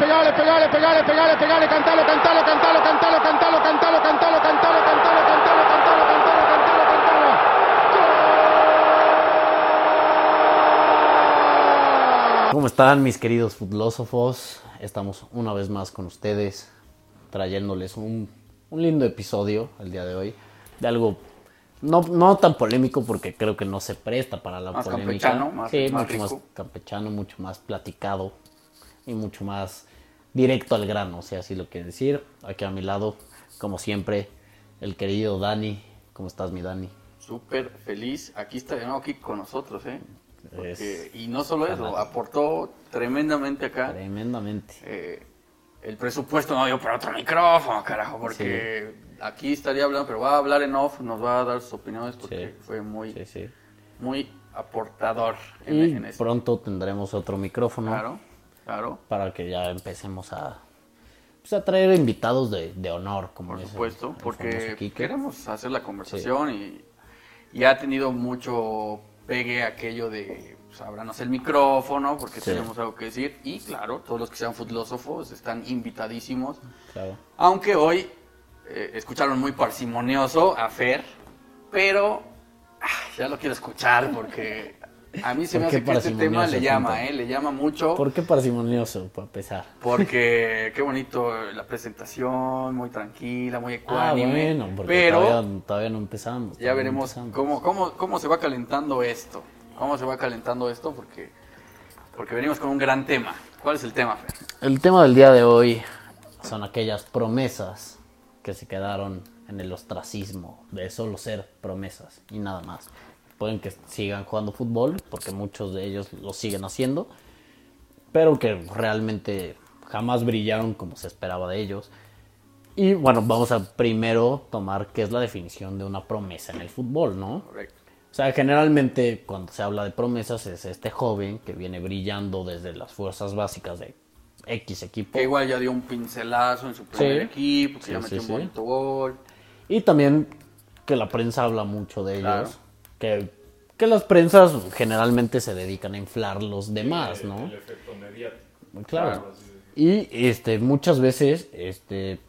pegale, pegale, pegale, pegale, pegale, cantalo, cantalo, cantalo, cantalo, cantalo, cantalo, cantalo, cantalo, cantalo, cantalo, cantalo, cantalo, cantalo, cantalo. ¿Cómo están mis queridos filósofos? Estamos una vez más con ustedes trayéndoles un, un lindo episodio el día de hoy de algo no, no tan polémico porque creo que no se presta para la Más polémica. campechano, más- sí, más mucho más rico. campechano, mucho más platicado y mucho más directo al grano, si así lo quiere decir. Aquí a mi lado, como siempre, el querido Dani. ¿Cómo estás, mi Dani? Súper feliz. Aquí está de nuevo aquí con nosotros, ¿eh? Porque- y no solo eso, aportó tremendamente acá. Tremendamente. Eh, el presupuesto no dio para otro micrófono, carajo, porque aquí estaría hablando, pero va a hablar en off, nos va a dar sus opiniones porque Sí. fue muy, Sí, muy aportador en, Y en esto. pronto tendremos otro micrófono. Claro, claro, para que ya empecemos a, pues, a traer invitados de, de honor, como por supuesto, el porque queremos hacer la conversación y, y ha tenido mucho pegue aquello de pues, el micrófono porque Sí. tenemos algo que decir. Y claro, todos los que sean filósofos están invitadísimos. Claro. Aunque hoy eh, escucharon muy parsimonioso a Fer, pero ah, ya lo quiero escuchar porque a mí se me ¿Por qué hace que este tema le llama? ¿eh? Le llama mucho ¿Por qué parsimonioso, para empezar? porque qué bonito la presentación, muy tranquila, muy Ah, ecuánime. bueno, porque pero todavía, todavía no empezamos. ya todavía no veremos empezamos. cómo, cómo, cómo se va calentando esto. Cómo se va calentando esto porque, porque venimos con un gran tema. ¿Cuál es el tema, Fer? El tema del día de hoy son aquellas promesas que se quedaron en el ostracismo de solo ser promesas y nada más. Pueden que sigan jugando fútbol, porque muchos de ellos lo siguen haciendo, pero que realmente jamás brillaron como se esperaba de ellos. Y bueno, vamos a primero tomar qué es la definición de una promesa en el fútbol, ¿no? Correcto. O sea, generalmente cuando se habla de promesas es este joven que viene brillando desde las fuerzas básicas de X equipo. Que igual ya dio un pincelazo en su primer Sí. equipo, que Sí, ya metió sí. un bonito gol. Y también que la prensa habla mucho de ellos. Que, que las prensas generalmente se dedican a inflar los demás, ¿no? El efecto mediático. Claro. Y este, muchas veces, este,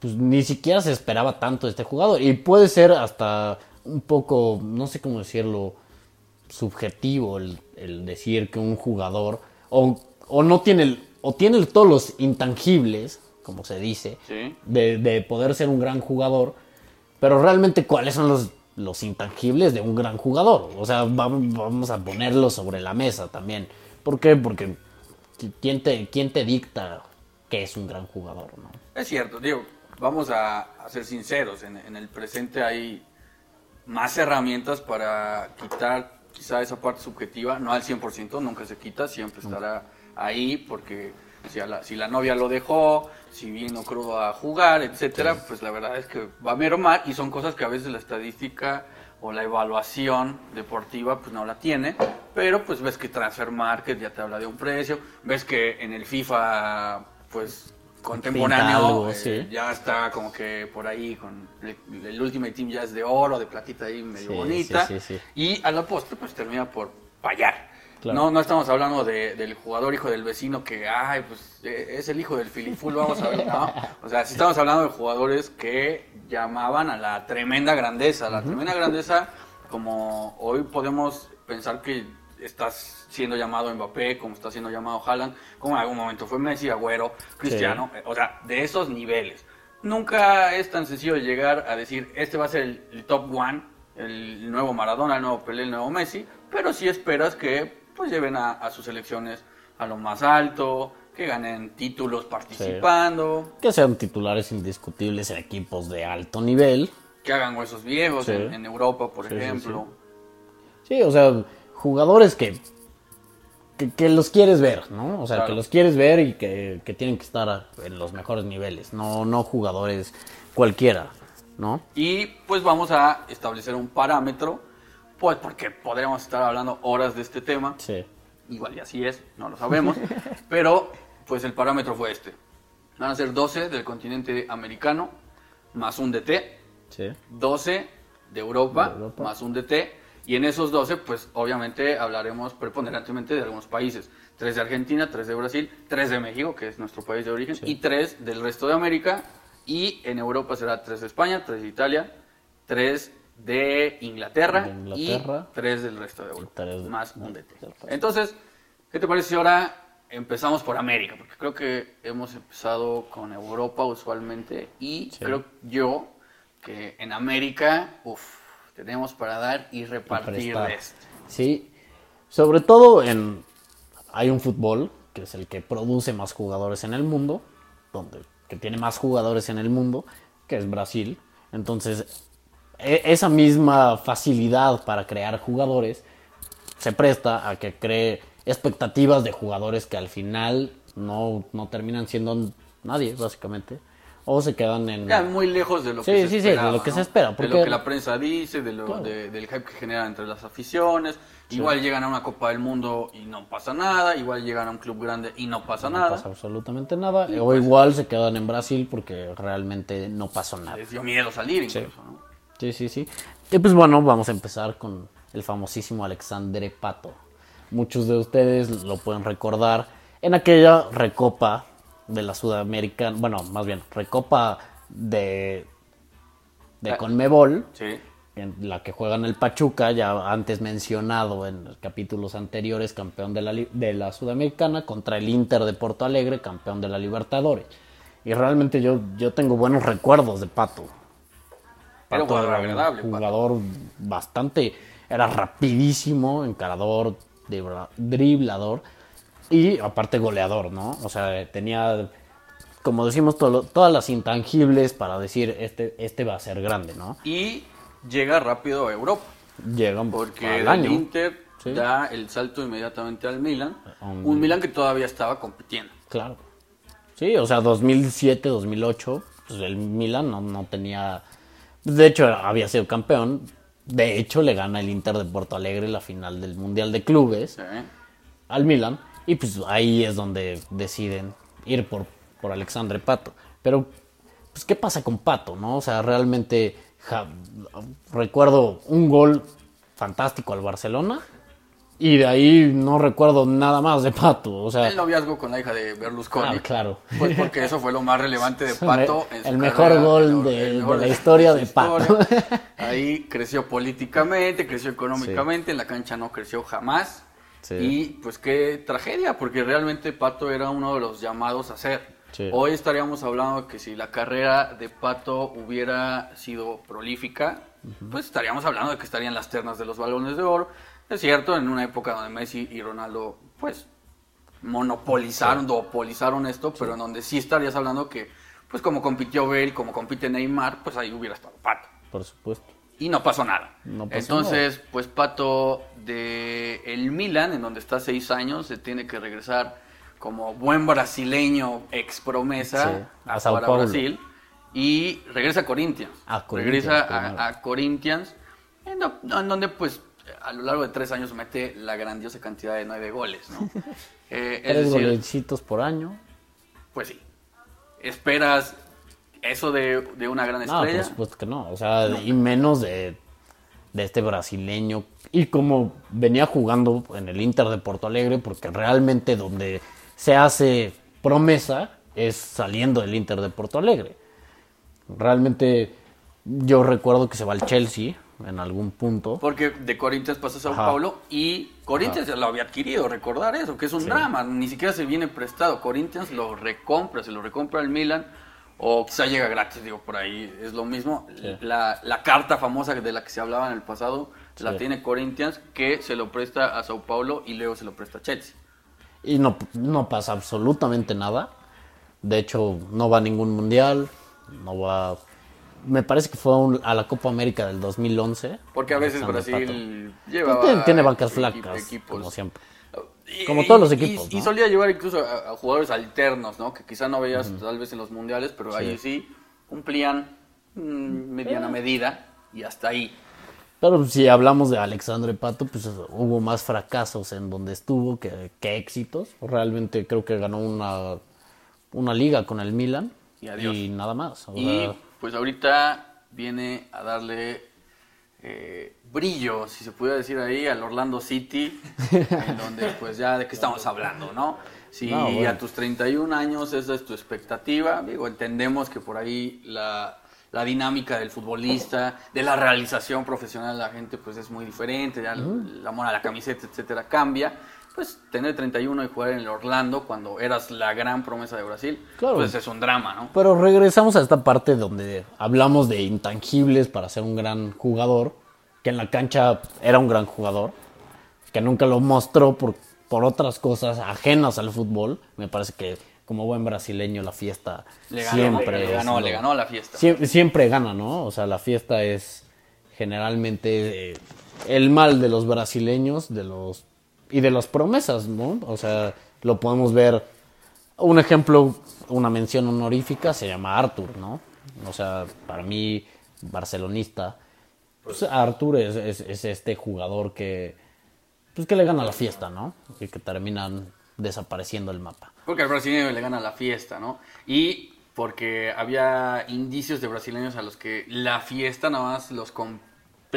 pues ni siquiera se esperaba tanto de este jugador. Y puede ser hasta un poco, no sé cómo decirlo, subjetivo el, el decir que un jugador o, o no tiene el- o tiene todos los intangibles, como se dice, Sí. de, de poder ser un gran jugador, pero realmente cuáles son los, los intangibles de un gran jugador. O sea, va- vamos a ponerlo sobre la mesa también. ¿Por qué? Porque ¿quién te, quién te dicta que es un gran jugador? ¿no? Es cierto, digo, vamos a, a ser sinceros, en, en el presente hay más herramientas para quitar quizá esa parte subjetiva, no al 100%, nunca se quita, siempre estará ahí porque si, a la, si la novia lo dejó, si vino crudo a jugar, etcétera, pues la verdad es que va a mermar y son cosas que a veces la estadística o la evaluación deportiva pues no la tiene, pero pues ves que Transfer Market ya te habla de un precio, ves que en el FIFA pues contemporáneo algo, eh, sí. ya está como que por ahí con el, el Ultimate Team ya es de oro, de platita ahí medio Sí, bonita y a la postre pues termina por fallar. Claro. No, no estamos hablando de- del jugador hijo del vecino que, ay, pues eh, es el hijo del filiful, vamos a ver, no. O sea, sí estamos hablando de jugadores que llamaban a la tremenda grandeza, la tremenda grandeza como hoy podemos pensar que estás siendo llamado Mbappé, como está siendo llamado Haaland, como en algún momento fue Messi, Agüero, Cristiano, o sea, de esos niveles. Nunca es tan sencillo llegar a decir, este va a ser el, el top one, el nuevo Maradona, el nuevo Pelé, el nuevo Messi, pero sí esperas que pues lleven a, a sus selecciones a lo más alto, que ganen títulos participando, Que sean titulares indiscutibles en equipos de alto nivel. que hagan huesos viejos Sí. en, en Europa, por Sí, ejemplo. Sí, o sea, jugadores que, que, que los quieres ver, ¿no? O sea, Claro. que los quieres ver y que, que tienen que estar en los mejores niveles, no, no jugadores cualquiera, ¿no? Y pues vamos a establecer un parámetro, pues porque podríamos estar hablando horas de este tema. Sí. Igual y así es, no lo sabemos. pero pues el parámetro fue este. Van a ser 12 del continente americano, más un DT, Sí. 12 de Europa, De Europa. más un DT, Y en esos 12, pues obviamente hablaremos preponderantemente de algunos países. Tres de Argentina, tres de Brasil, tres de México, que es nuestro país de origen, y tres del resto de América. Y en Europa será tres de España, tres de Italia, tres de Inglaterra, De Inglaterra. y tres del resto de Europa. de- más un DT. Entonces, ¿qué te parece si ahora empezamos por América? Porque creo que hemos empezado con Europa usualmente y Sí. creo yo que en América, uff, tenemos para dar y repartir de esto. Sí, sobre todo en hay un fútbol que es el que produce más jugadores en el mundo, donde que tiene más jugadores en el mundo, que es Brasil. Entonces, esa misma facilidad para crear jugadores se presta a que cree expectativas de jugadores que al final no, no terminan siendo nadie, básicamente. O se quedan en... Ya muy lejos de lo Sí, que se sí, sí, de esperaba, lo que ¿no? se espera, De lo que la prensa dice, de lo, Claro. de- del hype que genera entre las aficiones. Igual llegan a una Copa del Mundo y no pasa nada. Igual llegan a un club grande y no pasa no nada. pasa absolutamente nada. O pues- igual se quedan en Brasil porque realmente no pasó nada. Les dio miedo salir incluso, ¿no? Sí, sí, sí. Y pues bueno, vamos a empezar con el famosísimo Alexandre Pato. Muchos de ustedes lo pueden recordar en aquella recopa de la Sudamericana, bueno, más bien, recopa de, de Ah. Conmebol, Sí. en la que juegan el Pachuca, ya antes mencionado en capítulos anteriores, campeón de la, de la Sudamericana, contra el Inter de Porto Alegre, campeón de la Libertadores. Y realmente yo, yo tengo buenos recuerdos de Pato. Era un jugador agradable, Pato. jugador bastante, era rapidísimo, encarador, dribla- driblador y aparte goleador, ¿no? O sea, tenía, como decimos, todo todas las intangibles para decir, este, este va a ser grande, ¿no? Y llega rápido a Europa. Llegan Porque al el año. Inter Sí. da el salto inmediatamente al Milan. Um, Un Milan que todavía estaba compitiendo. Claro. Sí, o sea, 2007, 2008, pues el Milan no, no tenía... De hecho, había sido campeón. De hecho, le gana el Inter de Porto Alegre la final del Mundial de Clubes ¿sí? al Milan. Y pues ahí es donde deciden ir por, por Alexandre Pato. Pero, pues, ¿qué pasa con Pato, no? O sea, realmente ja- recuerdo un gol fantástico al Barcelona. Y de ahí no recuerdo nada más de Pato. O sea, El noviazgo con la hija de Berlusconi. Ah, claro. Pues porque eso fue lo más relevante de Pato. en su el mejor carrera, gol de- el mejor de la historia su de Pato. historia. Ahí creció políticamente, creció económicamente, en la cancha no creció jamás. Sí. Y pues qué tragedia, porque realmente Pato era uno de los llamados a ser. Sí. Hoy estaríamos hablando que si la carrera de Pato hubiera sido prolífica, pues estaríamos hablando de que estarían las ternas de los balones de oro. Es cierto, en una época donde Messi y Ronaldo, pues, monopolizaron, duopolizaron esto, pero en donde sí estarías hablando que, pues, como compitió Bale, como compite Neymar, pues ahí hubiera estado Pato. por supuesto. Y no pasó nada. No pasó Entonces, pues Pato de el Milan, en donde está seis años, se tiene que regresar como buen brasileño ex promesa Sí, a Sao para Paulo. Brasil y regresa a Corinthians. A Corinthians, regresa a, a Corinthians, en donde pues a lo largo de tres años mete la grandiosa cantidad de nueve goles, ¿no? Eh, es decir, golecitos por año. pues sí. Esperas eso de, de una gran No, estrella. por supuesto que no. O sea, y menos de, de este brasileño. Y como venía jugando en el Inter de Porto Alegre, porque realmente donde se hace promesa es saliendo del Inter de Porto Alegre. Realmente yo recuerdo que se va al Chelsea en algún punto. Porque de Corinthians pasa a Sao Ajá. Paulo y Corinthians ya lo había adquirido, recordar eso, que es un drama, ni siquiera se viene prestado. Corinthians lo recompra, se lo recompra el Milan o quizá llega gratis, digo, por ahí es lo mismo. Sí. La, la carta famosa de la que se hablaba en el pasado la tiene Corinthians que se lo presta a Sao Paulo y luego se lo presta a Chelsea. Y no, no pasa absolutamente nada. De hecho, no va a ningún mundial. No va. Me parece que fue a un- a la Copa América del 2011. Porque a veces Brasil lleva... Tiene, tiene bancas flacas, equipos. como siempre. Y- Como todos los y- equipos, Y, ¿no? solía llevar incluso a, a jugadores alternos, ¿no? Que quizá no veías tal vez en los mundiales, pero ahí sí cumplían mm, mediana medida y hasta ahí. Pero si hablamos de Alexandre Pato, pues hubo más fracasos en donde estuvo que, que éxitos. Realmente creo que ganó una, una liga con el Milan. Y adiós. nada más. O Y pues ahorita viene a darle eh, brillo, si se pudiera decir ahí, al Orlando City, en donde pues ya de qué estamos hablando, ¿no? Si No, bueno. a tus 31 años esa es tu expectativa, digo, entendemos que por ahí la, la dinámica del futbolista, de la realización profesional de la gente pues es muy diferente, ya el amor a la camiseta, etcétera, cambia. Pues tener 31 y jugar en el Orlando cuando eras la gran promesa de Brasil, Claro. pues es un drama, ¿no? Pero regresamos a esta parte donde hablamos de intangibles para ser un gran jugador, que en la cancha era un gran jugador, que nunca lo mostró por, por otras cosas ajenas al fútbol. Me parece que como buen brasileño la fiesta Le ganó, siempre le ganó, le ganó la fiesta. Siempre, siempre gana, ¿no? O sea, la fiesta es generalmente eh, el mal de los brasileños de los y de las promesas, ¿no? O sea, lo podemos ver. Un ejemplo, una mención honorífica se llama Arthur, ¿no? O sea, para mí, barcelonista, pues Arthur es, es- es este jugador que, pues que le gana la fiesta, ¿no? Y que terminan desapareciendo el mapa. Porque al brasileño le gana la fiesta, ¿no? Y porque había indicios de brasileños a los que la fiesta nada más los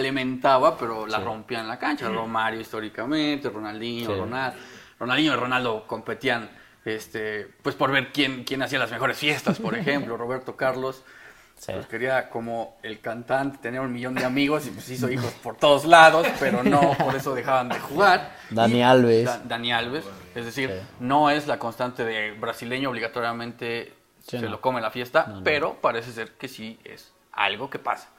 complementaba, pero la rompían en la cancha. Romario históricamente, Ronaldinho, Sí. Ronaldo. Ronaldinho y Ronaldo competían este, pues por ver quién, quién hacía las mejores fiestas, por ejemplo. Roberto Carlos Sí. pues quería como el cantante tener un millón de amigos y pues hizo hijos por todos lados, pero no por eso dejaban de jugar. Dani Y- Alves. Da- Dani Alves, es decir, Sí. no es la constante de brasileño obligatoriamente Sí, se no. lo come la fiesta, pero parece ser que sí es algo que pasa.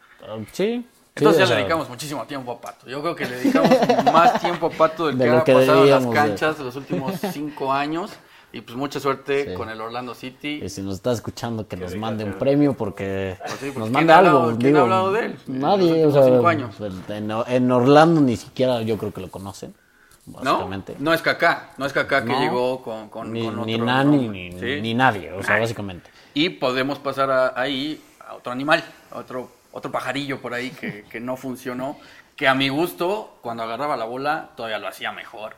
Sí. Entonces sí, ya le dedicamos muchísimo tiempo a Pato. Yo creo que le dedicamos más tiempo a Pato del De que ha que pasado en las canchas de los últimos cinco años. Y pues mucha suerte Sí. con el Orlando City. Y si nos está escuchando, que nos mande un premio porque Pues sí, porque nos ¿quién mande ha algo. hablado- quién ha digo, hablado de él Nadie, o sea, cinco años? pues, En, en Orlando ni siquiera yo creo que lo conocen, ¿No? básicamente. No es Kaká, no es Kaká que No. llegó con, con, ni, con otro ni Nani, ni, ¿sí? ni nadie, o sea, básicamente. Y podemos pasar a- ahí a otro animal, a otro, otro pajarillo por ahí que, que no funcionó, que a mi gusto, cuando agarraba la bola, todavía lo hacía mejor.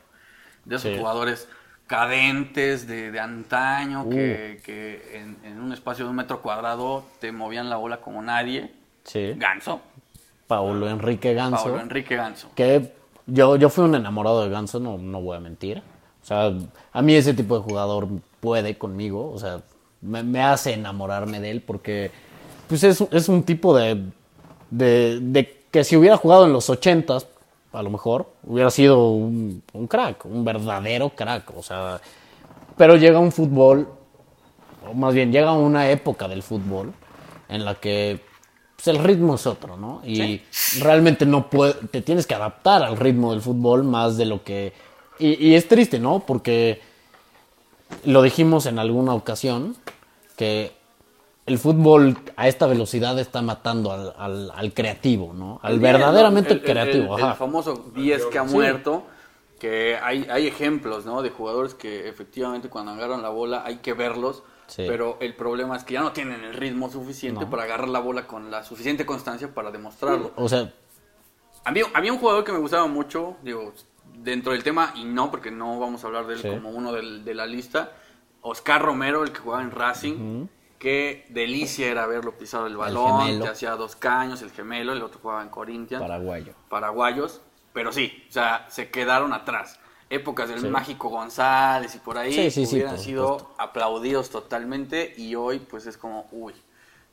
De esos Sí. jugadores cadentes de, de antaño, Uh. que, que en, en un espacio de un metro cuadrado te movían la bola como nadie. Sí. Ganso, Paulo Enrique Ganso. Pablo Enrique Ganso. Que yo, yo fui un enamorado de Ganso, no, no voy a mentir. O sea, a mí ese tipo de jugador puede conmigo, o sea, me, me hace enamorarme de él porque pues es, es un tipo de, de, de que si hubiera jugado en los ochentas, a lo mejor, hubiera sido un, un crack, un verdadero crack, o sea, pero llega un fútbol, o más bien llega una época del fútbol en la que pues, el ritmo es otro, ¿no? Y realmente no puede, te tienes que adaptar al ritmo del fútbol más de lo que... Y, y es triste, ¿no? Porque lo dijimos en alguna ocasión, que el fútbol a esta velocidad está matando al, al- al creativo, ¿no? Al El verdaderamente el- el- creativo, el- famoso 10 que ha muerto, que hay, hay ejemplos, ¿no? De jugadores que efectivamente cuando agarran la bola hay que verlos, Sí. pero el problema es que ya no tienen el ritmo suficiente No. para agarrar la bola con la suficiente constancia para demostrarlo. O sea, Había, había un jugador que me gustaba mucho, digo, dentro del tema, y no, porque no vamos a hablar de él Sí. como uno del- de la lista, Oscar Romero, el que jugaba en Racing, qué delicia era verlo pisado el balón, gemelo. que hacía dos caños, el gemelo, el otro jugaba en Corinthians paraguayo. paraguayos, pero sí, o sea, se quedaron atrás. Épocas del Mágico González y por ahí Sí, sí, sí, hubieran sido supuesto. aplaudidos totalmente y hoy pues es como, uy,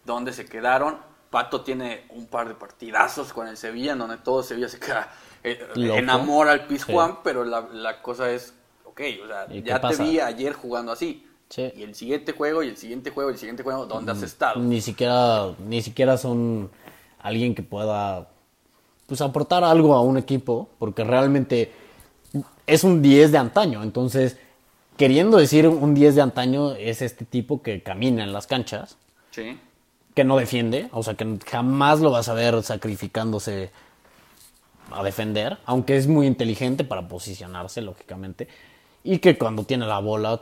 ¿dónde se quedaron? Pato tiene un par de partidazos con el Sevilla en donde todo Sevilla se queda, eh, Loco. enamora al Pizjuán, pero la, la cosa es, ok, o sea, ¿Y qué ya te vi ayer jugando así. Sí. Y el siguiente juego, y el siguiente juego, y el siguiente juego, ¿dónde has estado? Ni siquiera, ni siquiera son alguien que pueda pues aportar algo a un equipo, porque realmente es un 10 de antaño. Entonces, queriendo decir un 10 de antaño, es este tipo que camina en las canchas, Sí. que no defiende, o sea, que jamás lo vas a ver sacrificándose a defender, aunque es muy inteligente para posicionarse, lógicamente, y que cuando tiene la bola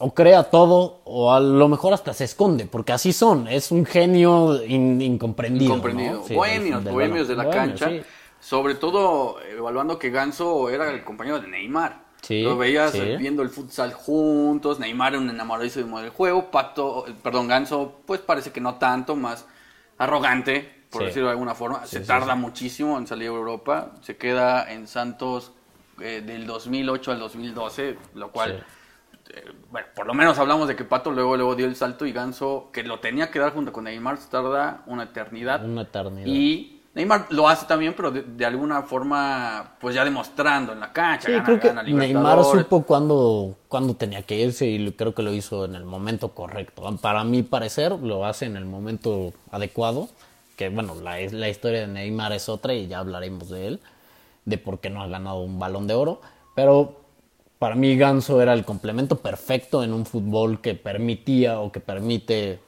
o crea todo o a lo mejor hasta se esconde, porque así son, es un genio in- incomprendido. comprendido. ¿no? Sí, bohemios, del- bohemios de la cancha. Sí. Sobre todo evaluando que Ganso era el compañero de Neymar. Sí, Lo veías sí. viendo el futsal juntos. Neymar era un enamoradísimo del juego. Pato, perdón, Ganso, pues parece que no tanto, más arrogante. por Sí. decirlo de alguna forma. se tarda muchísimo en salir a Europa. Se queda en Santos eh, del 2008 al 2012, lo cual, eh, bueno, por lo menos hablamos de que Pato luego, luego dio el salto y Ganso, que lo tenía que dar junto con Neymar, se tarda una eternidad. Una eternidad. Y Neymar lo hace también, pero de, de alguna forma, pues ya demostrando en la cancha. Sí, gana- creo que Neymar supo cuándo, cuándo tenía que irse y creo que lo hizo en el momento correcto. Para mi parecer, lo hace en el momento adecuado. Que bueno, la, la historia de Neymar es otra y ya hablaremos de él, de por qué no ha ganado un balón de oro. Pero para mí Ganso era el complemento perfecto en un fútbol que permitía o que permite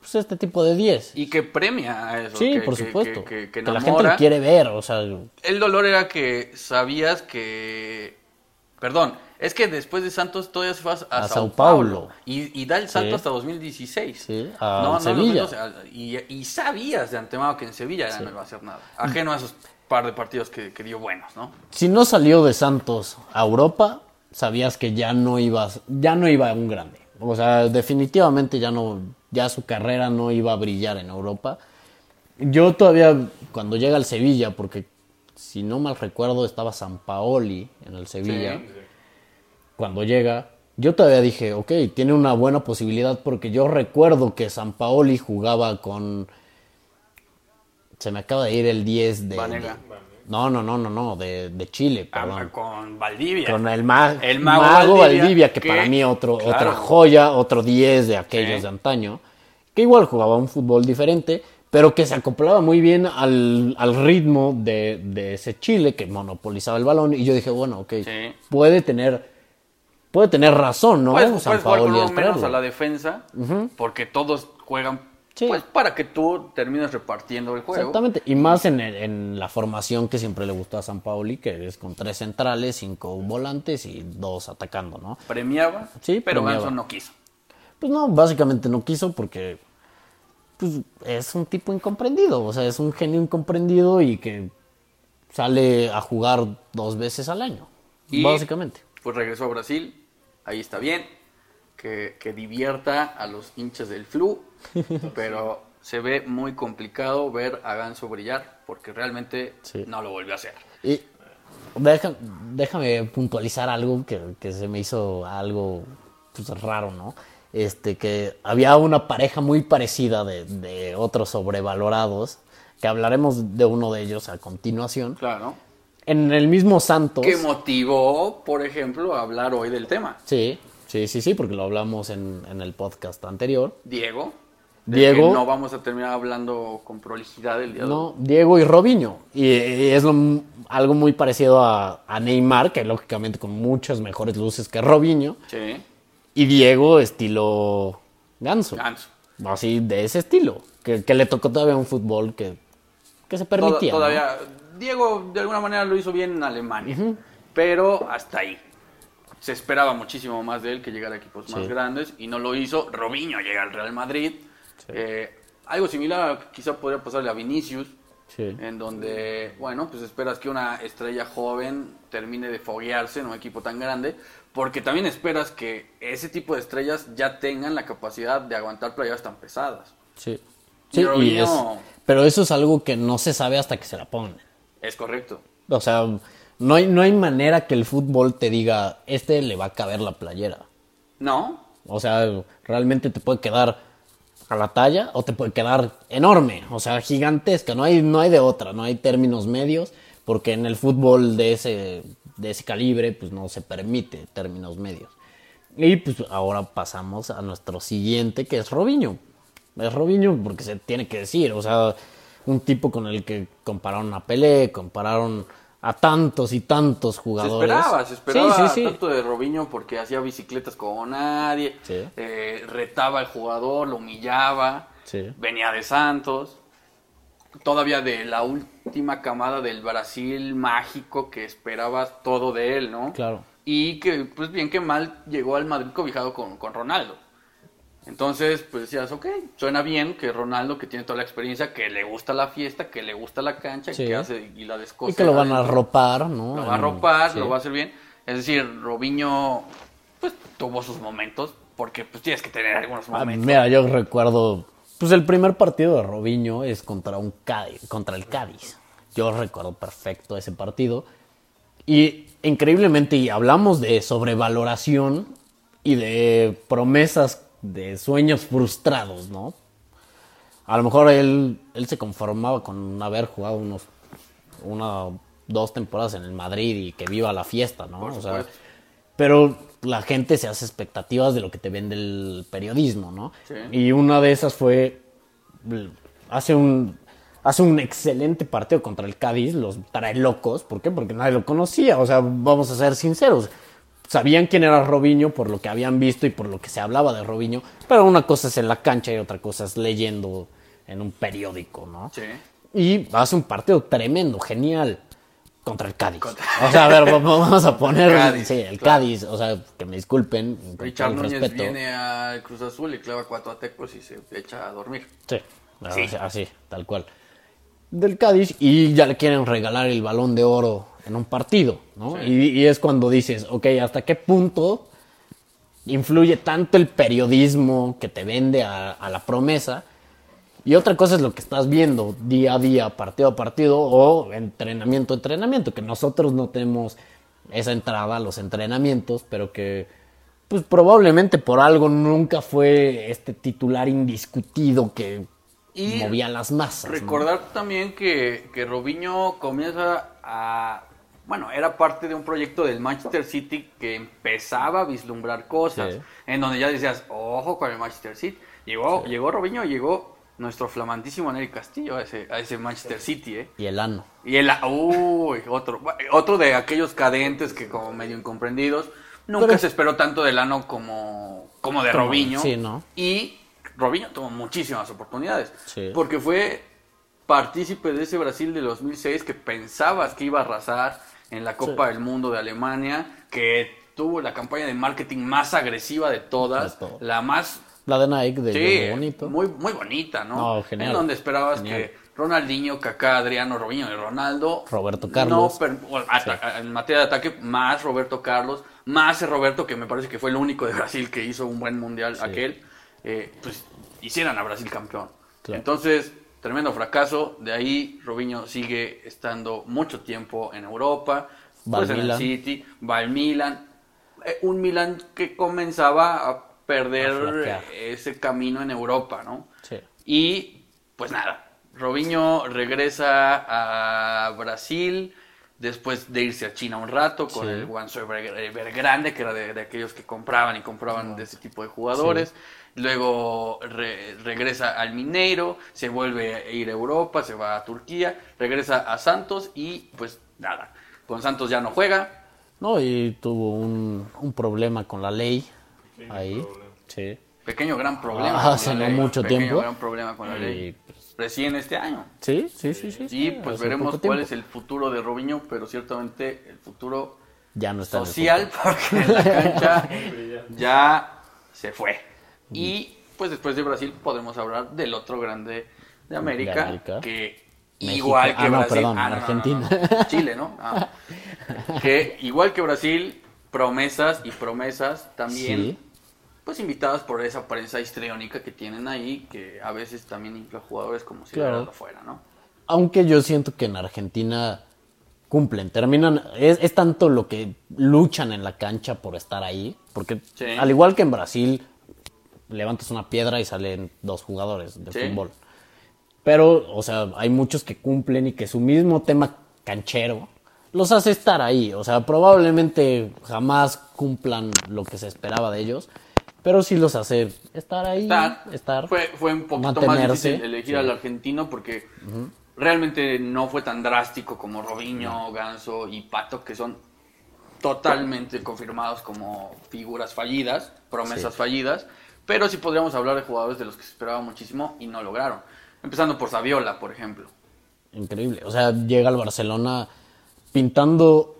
pues, este tipo de 10. Y que premia a eso. Sí, que- por que- supuesto. Que, la gente lo quiere ver, o sea, El dolor era que sabías que. Perdón, es que después de Santos todavía se fue a, a Sao, Paulo. Paulo. Y, y da el salto Sí. hasta 2016. Sí, a Sevilla. 2012, a- y, y sabías de antemano que en Sevilla ya no iba a hacer nada. Ajeno a esos par de partidos que, que dio buenos, ¿no? si no salió de Santos a Europa, sabías que ya no ibas, ya no iba a un grande. O sea, definitivamente ya no, ya su carrera no iba a brillar en Europa. Yo todavía, cuando llega al Sevilla, porque si no mal recuerdo estaba San Paoli en el Sevilla, Sí. cuando llega, yo todavía dije, ok, tiene una buena posibilidad porque yo recuerdo que San Paoli jugaba con... Se me acaba de ir el 10 de... Vanega. No, no, no, no, no, de, de Chile, Ah, perdón. Con Valdivia. Con el, ma- El mago mago, Valdivia, Valdivia, que, que- para mí otro, claro. otra joya, otro 10 de aquellos Sí. de antaño, que igual jugaba un fútbol diferente, pero que se acoplaba muy bien al, al ritmo de, de ese Chile que monopolizaba el balón. Y yo dije, bueno, ok, Sí. puede tener puede tener razón, ¿no? Puedes, San puedes jugar con uno menos a la defensa, porque todos juegan Sí. pues para que tú termines repartiendo el juego. Exactamente, y más en, el- en la formación que siempre le gustó a San Paoli, que es con tres centrales, cinco volantes y dos atacando, ¿no? Premiaba, Sí, pero premiaba. Ganso no quiso. Pues no, básicamente no quiso porque pues, es un tipo incomprendido, o sea, es un genio incomprendido y que sale a jugar dos veces al año, Y, básicamente. Pues regresó a Brasil, ahí está bien, que, que divierta a los hinchas del flu, pero se ve muy complicado ver a Ganso brillar, porque realmente Sí. no lo volvió a hacer. Y déjame puntualizar algo que, que se me hizo algo pues, raro, ¿no? Este, que había una pareja muy parecida de, de otros sobrevalorados, que hablaremos de uno de ellos a continuación. Claro. En el mismo Santos. Que motivó, por ejemplo, a hablar hoy del tema. Sí, sí, sí, sí, porque lo hablamos en, en el podcast anterior. Diego. Diego. no vamos a terminar hablando con prolijidad el día de hoy. No, Diego y Robinho. Y, y es lo- algo muy parecido a, a Neymar, que lógicamente con muchas mejores luces que Robinho. Sí, Y Diego estilo Ganso. Ganso. Así, de ese estilo. Que, que le tocó todavía un fútbol que, que se permitía. todavía, Diego de alguna manera lo hizo bien en Alemania, pero hasta ahí. Se esperaba muchísimo más de él que llegara a equipos más Sí. grandes y no lo hizo. Robinho llega al Real Madrid. Eh, algo similar quizá podría pasarle a Vinicius, Sí. en donde, bueno, pues esperas que una estrella joven termine de foguearse en un equipo tan grande, porque también esperas que ese tipo de estrellas ya tengan la capacidad de aguantar playeras tan pesadas. Sí. Y Sí, y Robinho- es- pero eso es algo que no se sabe hasta que se la ponen. Es correcto. O sea, no hay, no hay manera que el fútbol te diga, este le va a caber la playera. ¿No? O sea, realmente te puede quedar a la talla o te puede quedar enorme, o sea, gigantesca. No hay, no hay de otra, no hay términos medios, porque en el fútbol de ese, de ese calibre, pues no se permite términos medios. Y pues ahora pasamos a nuestro siguiente, que es Robinho. Es Robinho porque se tiene que decir, o sea, un tipo con el que compararon a Pelé, compararon a tantos y tantos Se jugadores. esperaba, se esperaba Sí, sí, sí. tanto de Robinho porque hacía bicicletas como nadie, eh, retaba al jugador, lo humillaba, venía de Santos, todavía de la última camada del Brasil mágico que esperabas todo de él, ¿no? Claro. Y que, pues bien que mal, llegó al Madrid cobijado con, con Ronaldo. Entonces, pues decías, ok, suena bien que Ronaldo, que tiene toda la experiencia, que le gusta la fiesta, que le gusta la cancha, Sí. que hace y la descoce Y que lo van a arropar, ¿no? lo va a ropar, sí. lo va a hacer bien. Es decir, Robinho, pues tuvo sus momentos, porque pues tienes que tener algunos Ah, momentos. Mira, yo recuerdo Pues el primer partido de Robinho es contra un Cádiz, contra el Cádiz. Yo recuerdo perfecto ese partido. Y increíblemente, y hablamos de sobrevaloración y de promesas de sueños frustrados, ¿no? A lo mejor él, él se conformaba con haber jugado unos una dos temporadas en el Madrid y que viva la fiesta, ¿no? O sea, pero la gente se hace expectativas de lo que te vende el periodismo, ¿no? Sí. Y una de esas fue hace un hace un excelente partido contra el Cádiz, los trae locos, ¿por qué? Porque nadie lo conocía, o sea, vamos a ser sinceros. Sabían quién era Robinho por lo que habían visto y por lo que se hablaba de Robinho, pero una cosa es en la cancha y otra cosa es leyendo en un periódico, ¿no? Sí. Y hace un partido tremendo, genial. Contra el Cádiz. O sea, a ver, vamos a poner. Cádiz, sí, el claro. Cádiz. O sea, que me disculpen. Richard Núñez respeto. viene al Cruz Azul y clava cuatro a Tecos y se echa a dormir. Sí, Sí. así, así, tal cual. Del Cádiz y ya le quieren regalar el balón de oro en un partido, ¿no? Sí. Y, y es cuando dices, ok, ¿hasta qué punto influye tanto el periodismo que te vende a, a la promesa? Y otra cosa es lo que estás viendo día a día, partido a partido o entrenamiento a entrenamiento, que nosotros no tenemos esa entrada a los entrenamientos, pero que pues probablemente por algo nunca fue este titular indiscutido que Y movía las masas. ¿no? Recordar también que, que Robinho comienza a... Bueno, era parte de un proyecto del Manchester City que empezaba a vislumbrar cosas. Sí. En donde ya decías, ojo con el Manchester City. Llegó, llegó Robinho, llegó nuestro flamantísimo Nery Castillo a ese, a ese Manchester City, ¿eh? Y el ano. Y el... Uy, otro, otro de aquellos cadentes que como medio incomprendidos. Nunca Pero- se esperó tanto del ano como, como de Robinho. sí, ¿no? Y Robinho tuvo muchísimas oportunidades. Sí. Porque fue partícipe de ese Brasil de 2006 que pensabas que iba a arrasar en la Copa del Mundo de Alemania, que tuvo la campaña de marketing más agresiva de todas, la más La de Nike, de Sí, Bonito. Muy, muy bonita, ¿no? No, genial. En donde esperabas Genial. que Ronaldinho, Kaká, Adriano, Robinho y Ronaldo. Roberto Carlos. No, En materia de ataque, más Roberto Carlos, más Roberto, que me parece que fue el único de Brasil que hizo un buen mundial aquel, eh, pues hicieran a Brasil campeón. Claro. Entonces, tremendo fracaso. De ahí, Robinho sigue estando mucho tiempo en Europa, Va pues al en el Milan. City, va al Milan. Eh, un Milan que comenzaba a perder A ese camino en Europa, ¿no? Sí. Y pues nada, Robinho regresa a Brasil después de irse a China un rato con Sí. el Guangzhou Everg- Evergrande, que era de, de aquellos que compraban y compraban de ese tipo de jugadores. Luego re- regresa al Mineiro, se vuelve a ir a Europa, se va a Turquía, regresa a Santos y pues nada, con Santos ya no juega. No, y tuvo un, un problema con la ley ahí. Sí. Pequeño gran problema. Ah, con hace la no ley, mucho pequeño tiempo. gran problema con la Y, ley. pues, Recién este año. Sí, sí, sí, sí. Y sí, pues hace veremos cuál tiempo. es el futuro de Robinho, pero ciertamente el futuro Ya no está en el social, fútbol. porque en la cancha ya se fue. Y pues después de Brasil podemos hablar del otro grande de América, De América. que México. igual que Ah, no, Brasil, perdón, no, Argentina. no, Chile, ¿no? Ah. que igual que Brasil, promesas y promesas también Sí. pues invitadas por esa prensa histriónica que tienen ahí, que a veces también infla jugadores como si Claro. fuera, ¿no? Aunque yo siento que en Argentina cumplen, terminan, es, es tanto lo que luchan en la cancha por estar ahí, porque Sí. al igual que en Brasil, levantas una piedra y salen dos jugadores de Sí. fútbol. Pero, o sea, hay muchos que cumplen y que su mismo tema canchero los hace estar ahí. O sea, probablemente jamás cumplan lo que se esperaba de ellos, pero sí los hace estar ahí, Estar, estar, fue, fue un poquito más difícil elegir Sí. al argentino porque realmente no fue tan drástico como Robinho, Ganso y Pato, que son totalmente confirmados como figuras fallidas, promesas Sí. fallidas, pero sí podríamos hablar de jugadores de los que se esperaba muchísimo y no lograron. Empezando por Saviola, por ejemplo. Increíble. O sea, llega al Barcelona pintando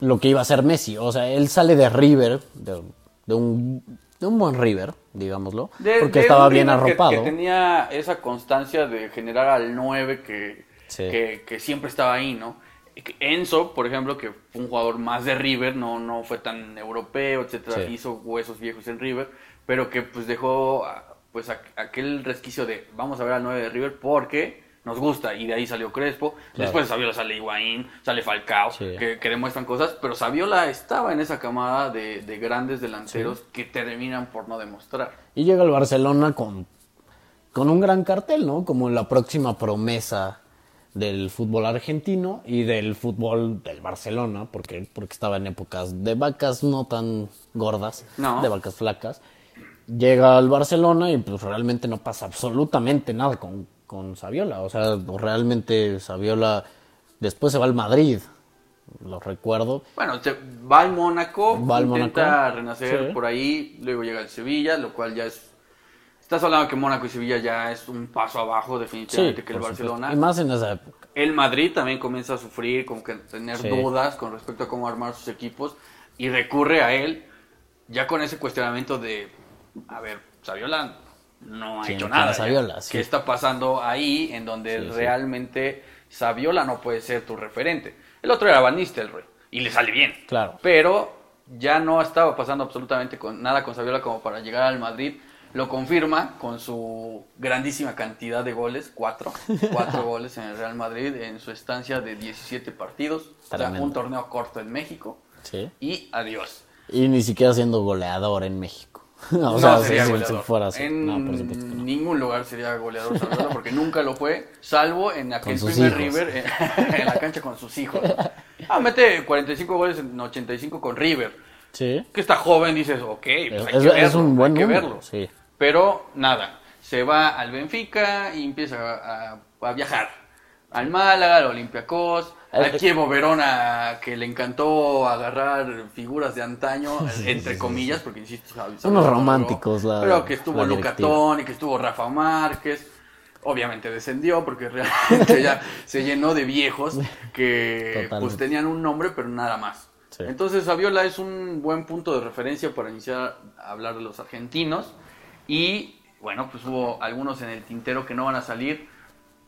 lo que iba a ser Messi. O sea, él sale de River, de, de un, de un buen River, digámoslo, De- porque de estaba bien que- arropado. Que, tenía esa constancia de generar al 9 que, Sí. que, que siempre estaba ahí, ¿no? Enzo, por ejemplo, que fue un jugador más de River, no, no fue tan europeo, etcétera, Sí. hizo huesos viejos en River, pero que pues dejó a, pues aqu- aquel resquicio de vamos a ver al 9 de River porque nos gusta y de ahí salió Crespo, después de Saviola sale Higuaín, sale Falcao, Sí. que, que demuestran cosas, pero Saviola estaba en esa camada de, de grandes delanteros que terminan por no demostrar. Y llega el Barcelona con, con un gran cartel, ¿no? Como la próxima promesa del fútbol argentino y del fútbol del Barcelona, porque, porque estaba en épocas de vacas no tan gordas, No. de vacas flacas. Llega al Barcelona y pues realmente no pasa absolutamente nada con, con Saviola. O sea, realmente Saviola después se va al Madrid, lo recuerdo. Bueno, se va al Mónaco, Va al intenta renacer sí. por ahí, luego llega al Sevilla, lo cual ya es... Estás hablando que Mónaco y Sevilla ya es un paso abajo definitivamente que el supuesto. Barcelona. Y más en esa época. El Madrid también comienza a sufrir, como que tener Sí. dudas con respecto a cómo armar sus equipos y recurre a él ya con ese cuestionamiento de, a ver, Saviola no ha ¿Quién- hecho nada. Saviola? Sí. ¿Qué está pasando ahí en donde Sí, sí. realmente Saviola no puede ser tu referente? El otro era Van Nistelrooy y le sale bien. Claro. Pero ya no estaba pasando absolutamente con, nada con Saviola como para llegar al Madrid. Lo confirma con su grandísima cantidad de goles, cuatro, cuatro goles en el Real Madrid en su estancia de 17 partidos, o sea, un torneo corto en México Sí. y adiós. Y ni siquiera siendo goleador en México. o no sea, sería si- fuera así. En No, por supuesto que no. ningún lugar sería goleador porque nunca lo fue, salvo en aquel primer hijos. River en, en la cancha con sus hijos. Ah, mete 45 goles en 85 con River. Sí. que está joven, dices, ok, pues Es- hay es- que verlo, es un buen hay que número, verlo. sí. Pero nada, se va al Benfica y empieza a, a- a viajar. Al Málaga, al Olympiacos, al Chievo Verona, que le encantó agarrar figuras de antaño, entre comillas, porque insisto, sabe- sabe- Unos no, románticos, la- Pero que estuvo la Luca directiva. Toni, que estuvo Rafa Márquez. Obviamente descendió porque realmente ya se llenó de viejos que pues tenían un nombre pero nada más. Entonces Saviola es un buen punto de referencia para iniciar a hablar de los argentinos y bueno, pues hubo algunos en el tintero que no van a salir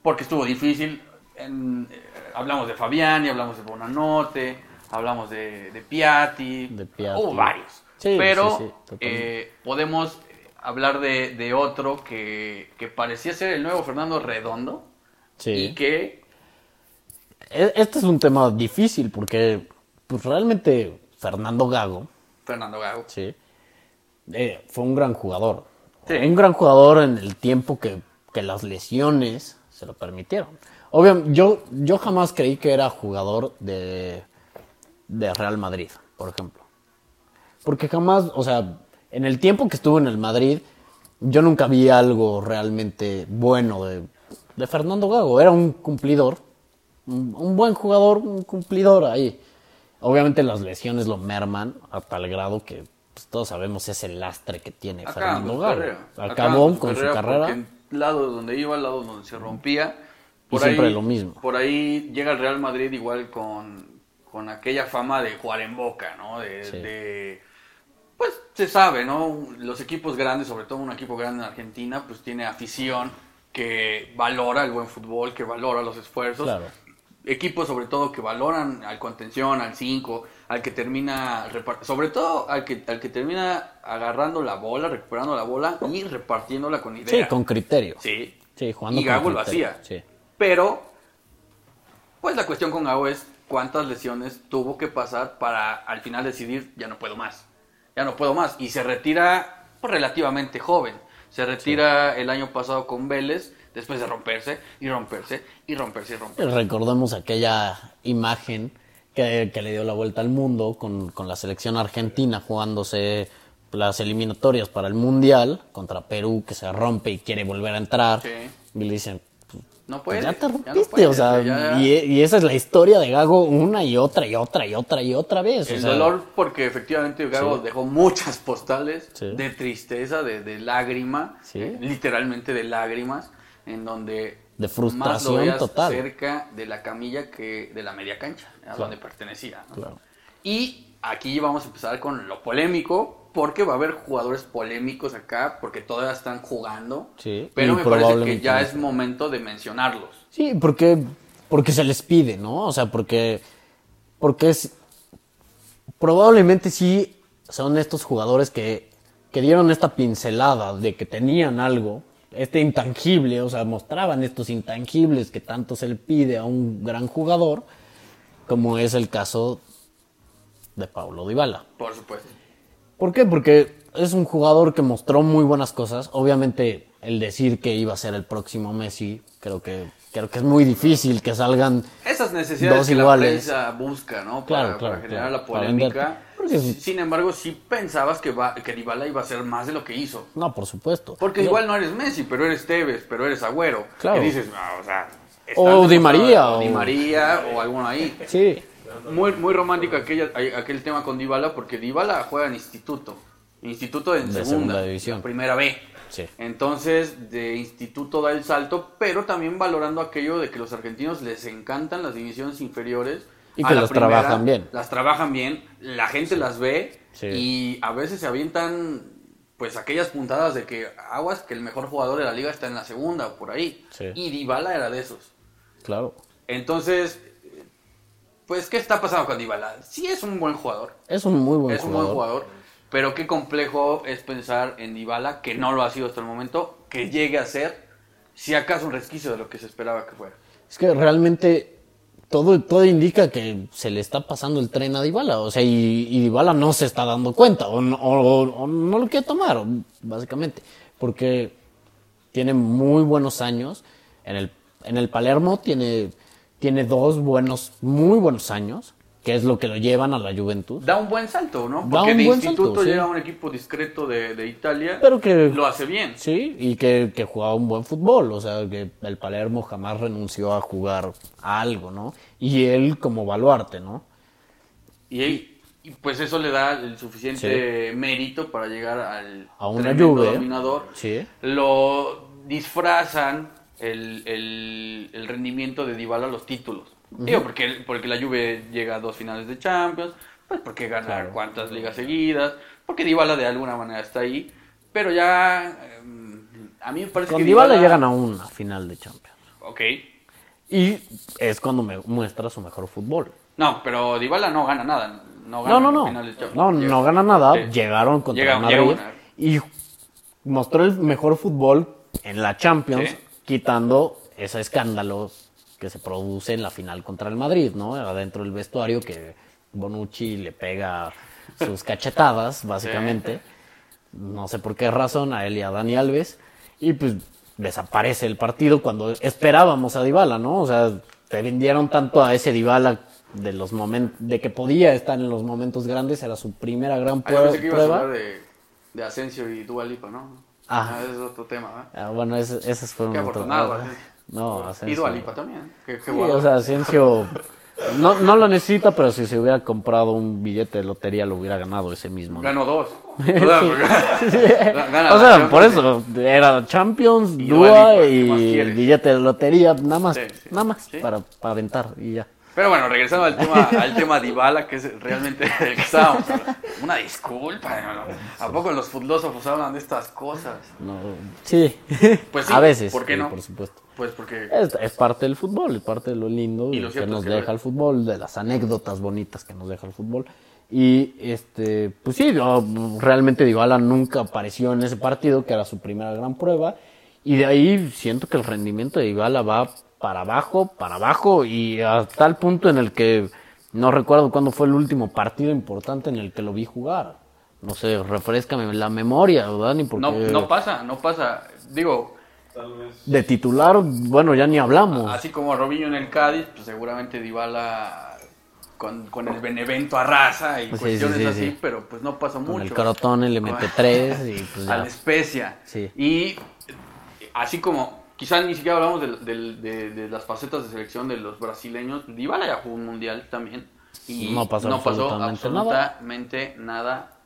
porque estuvo difícil. En- eh, hablamos de Fabiani, hablamos de Bonanote, hablamos de, de Piatti, De Piatti. hubo varios. Sí, pero sí, sí, totalmente. eh, podemos hablar de, de otro que, que parecía ser el nuevo Fernando Redondo y que E- Este es un tema difícil porque, pues realmente, Fernando Gago, Fernando Gago. sí, eh, fue un gran jugador. Sí. Un gran jugador en el tiempo que, que las lesiones se lo permitieron. Obviamente, yo, yo jamás creí que era jugador de, de Real Madrid, por ejemplo. Porque jamás, o sea, en el tiempo que estuvo en el Madrid, yo nunca vi algo realmente bueno de, de Fernando Gago. Era un cumplidor, un, un buen jugador, un cumplidor ahí. Obviamente las lesiones lo merman a tal grado que pues, todos sabemos ese lastre que tiene Fernando su Gago. Acabó Acabó con su carrera. lado donde iba, lado donde se rompía. Y siempre lo mismo. Por ahí llega el Real Madrid igual con, con aquella fama de jugar en boca, ¿no? De, Sí. de- pues se sabe, ¿no? Los equipos grandes, sobre todo un equipo grande en Argentina, pues tiene afición que valora el buen fútbol, que valora los esfuerzos. Claro. Equipos sobre todo que valoran al contención, al 5, al que termina, sobre todo al que, al que termina agarrando la bola, recuperando la bola y repartiéndola con idea. Sí, con criterio. Sí. Sí, jugando y con Gago lo hacía. sí. Pero, pues la cuestión con Gago es cuántas lesiones tuvo que pasar para al final decidir ya no puedo más. Ya no puedo más. Y se retira pues, relativamente joven. Se retira el año pasado con Vélez, después de romperse y romperse y romperse y romperse. Recordemos aquella imagen que, que le dio la vuelta al mundo con, con la selección argentina jugándose las eliminatorias para el Mundial contra Perú, que se rompe y quiere volver a entrar. Sí. Y le dicen, No pues puede. ya te no rompiste, puede, o sea, ya- Y, y esa es la historia de Gago una y otra y otra y otra y otra vez. o El sea, dolor porque efectivamente Gago Sí. dejó muchas postales Sí. de tristeza, de, de lágrima, Sí. eh, literalmente de lágrimas, en donde De más frustración lo veías total. cerca de la camilla que de la media cancha, a Claro. donde pertenecía. ¿no? Claro. Y aquí vamos a empezar con lo polémico, porque va a haber jugadores polémicos acá, porque todavía están jugando, Sí, pero me parece que ya es momento de mencionarlos. Sí, porque, porque se les pide, ¿no? O sea, porque, porque es, probablemente sí son estos jugadores que que dieron esta pincelada de que tenían algo, este intangible, o sea, mostraban estos intangibles que tanto se le pide a un gran jugador, como es el caso de Paulo Dybala. Por supuesto. ¿Por qué? Porque es un jugador que mostró muy buenas cosas. Obviamente, el decir que iba a ser el próximo Messi, creo que creo que es muy difícil que salgan Esas necesidades Dos que iguales. la prensa busca, ¿no? Claro, para, claro, para generar claro. la polémica. Porque. Sin embargo, sí pensabas que, va, que Dybala iba a hacer más de lo que hizo. No, por supuesto. Porque Pero- igual no eres Messi, pero eres Tevez, pero eres Agüero. Claro. Dices, ah, o sea... O Di María, o- Di María o alguno ahí. Sí. Muy, muy romántico aquella, aquel tema con Dybala porque Dybala juega en instituto. Instituto en De segunda, segunda división. Primera B. Sí. Entonces, de instituto da el salto, pero también valorando aquello de que los argentinos les encantan las divisiones inferiores. Y que la las trabajan bien. Las trabajan bien, la gente las ve Sí. y a veces se avientan pues aquellas puntadas de que aguas que el mejor jugador de la liga está en la segunda o por ahí. Y Dybala era de esos. Claro. Entonces, pues, ¿qué está pasando con Dybala? Sí es un buen jugador, Es un muy buen es un jugador. buen jugador, pero qué complejo es pensar en Dybala, que no lo ha sido hasta el momento, que llegue a ser, si acaso, un resquicio de lo que se esperaba que fuera. Es que realmente todo, todo indica que se le está pasando el tren a Dybala. O sea, y, y Dybala no se está dando cuenta o no, o- o no lo quiere tomar, básicamente. Porque tiene muy buenos años. En el, en el Palermo tiene, tiene dos buenos, muy buenos años, que es lo que lo llevan a la Juventud. Da un buen salto, ¿no? Da Porque un de buen instituto salto, sí. llega a un equipo discreto de, de Italia, Pero que lo hace bien. Sí, y que, que jugaba un buen fútbol, o sea, que el Palermo jamás renunció a jugar a algo, ¿no? Y él como baluarte, ¿no? Y, y, pues eso le da el suficiente mérito para llegar al A una Juve. dominador. Sí. Lo disfrazan el, el- el rendimiento de Dybala a los títulos. Digo, porque, porque la Juve llega a dos finales de Champions, pues porque gana Claro. cuantas ligas seguidas, porque Dybala de alguna manera está ahí, pero ya em, a mí me parece Con que Dybala llegan a una final de Champions. Ok. Y es cuando me muestra su mejor fútbol. No, pero Dybala no gana nada. No, gana No, no, no. No, gana nada. Sí. Llegaron contra Llega- Madrid llega y mostró el mejor fútbol en la Champions, Sí. Quitando ese escándalo que se produce en la final contra el Madrid, ¿no? Adentro del vestuario que Bonucci le pega sus cachetadas, básicamente. No sé por qué razón a él y a Dani Alves. Y pues desaparece el partido cuando esperábamos a Dybala, ¿no? O sea, te vendieron tanto a ese Dybala de los momentos de que podía estar en los momentos grandes, era su primera gran Ah, yo prue- pensé que ibas a prueba. hablar de, de Asensio y Dua Lipa, ¿no? Ah. ese es otro tema, ¿verdad? Ah, bueno, ese, ese fue Qué un otro. afortunado, Asensio. No, Y Asensio. Dua Lipa también. Qué, qué Sí, o sea, Asensio no, no lo necesita, pero si se hubiera comprado un billete de lotería lo hubiera ganado ese mismo. ¿no? Ganó dos. Sí. Gana o sea, por eso era Champions, Y Dua Dua Lipa, ¿qué más y quieres? billete de lotería, nada más, nada más para, para aventar y ya. Pero bueno, regresando al tema, al tema Dybala, que es realmente el que estábamos hablando. Una disculpa. ¿A poco los filósofos hablan de estas cosas? No, sí, Pues sí, a veces, ¿por qué sí, no? por supuesto. Pues porque Es, es parte del fútbol, es parte de lo lindo Y lo que nos es que deja lo- el fútbol, de las anécdotas bonitas que nos deja el fútbol. Y este, pues sí, yo, realmente Dybala nunca apareció en ese partido, que era su primera gran prueba. Y de ahí siento que el rendimiento de Dybala va para abajo, para abajo, y a tal punto en el que no recuerdo cuándo fue el último partido importante en el que lo vi jugar. No sé, refrescame la memoria, Dani, porque no, no pasa, no pasa. Digo, de titular, bueno, ya ni hablamos. así como Robinho en el Cádiz, pues seguramente Dybala con, con el Benevento arrasa y Sí, sí, cuestiones sí, así, sí. pero pues no pasa Con mucho. el Crotone le mete tres y pues a la especia. Sí. Y así como, quizás ni siquiera hablamos de, de las facetas de selección de los brasileños, Dybala ya jugó un mundial también. Y No pasó absolutamente absolutamente nada.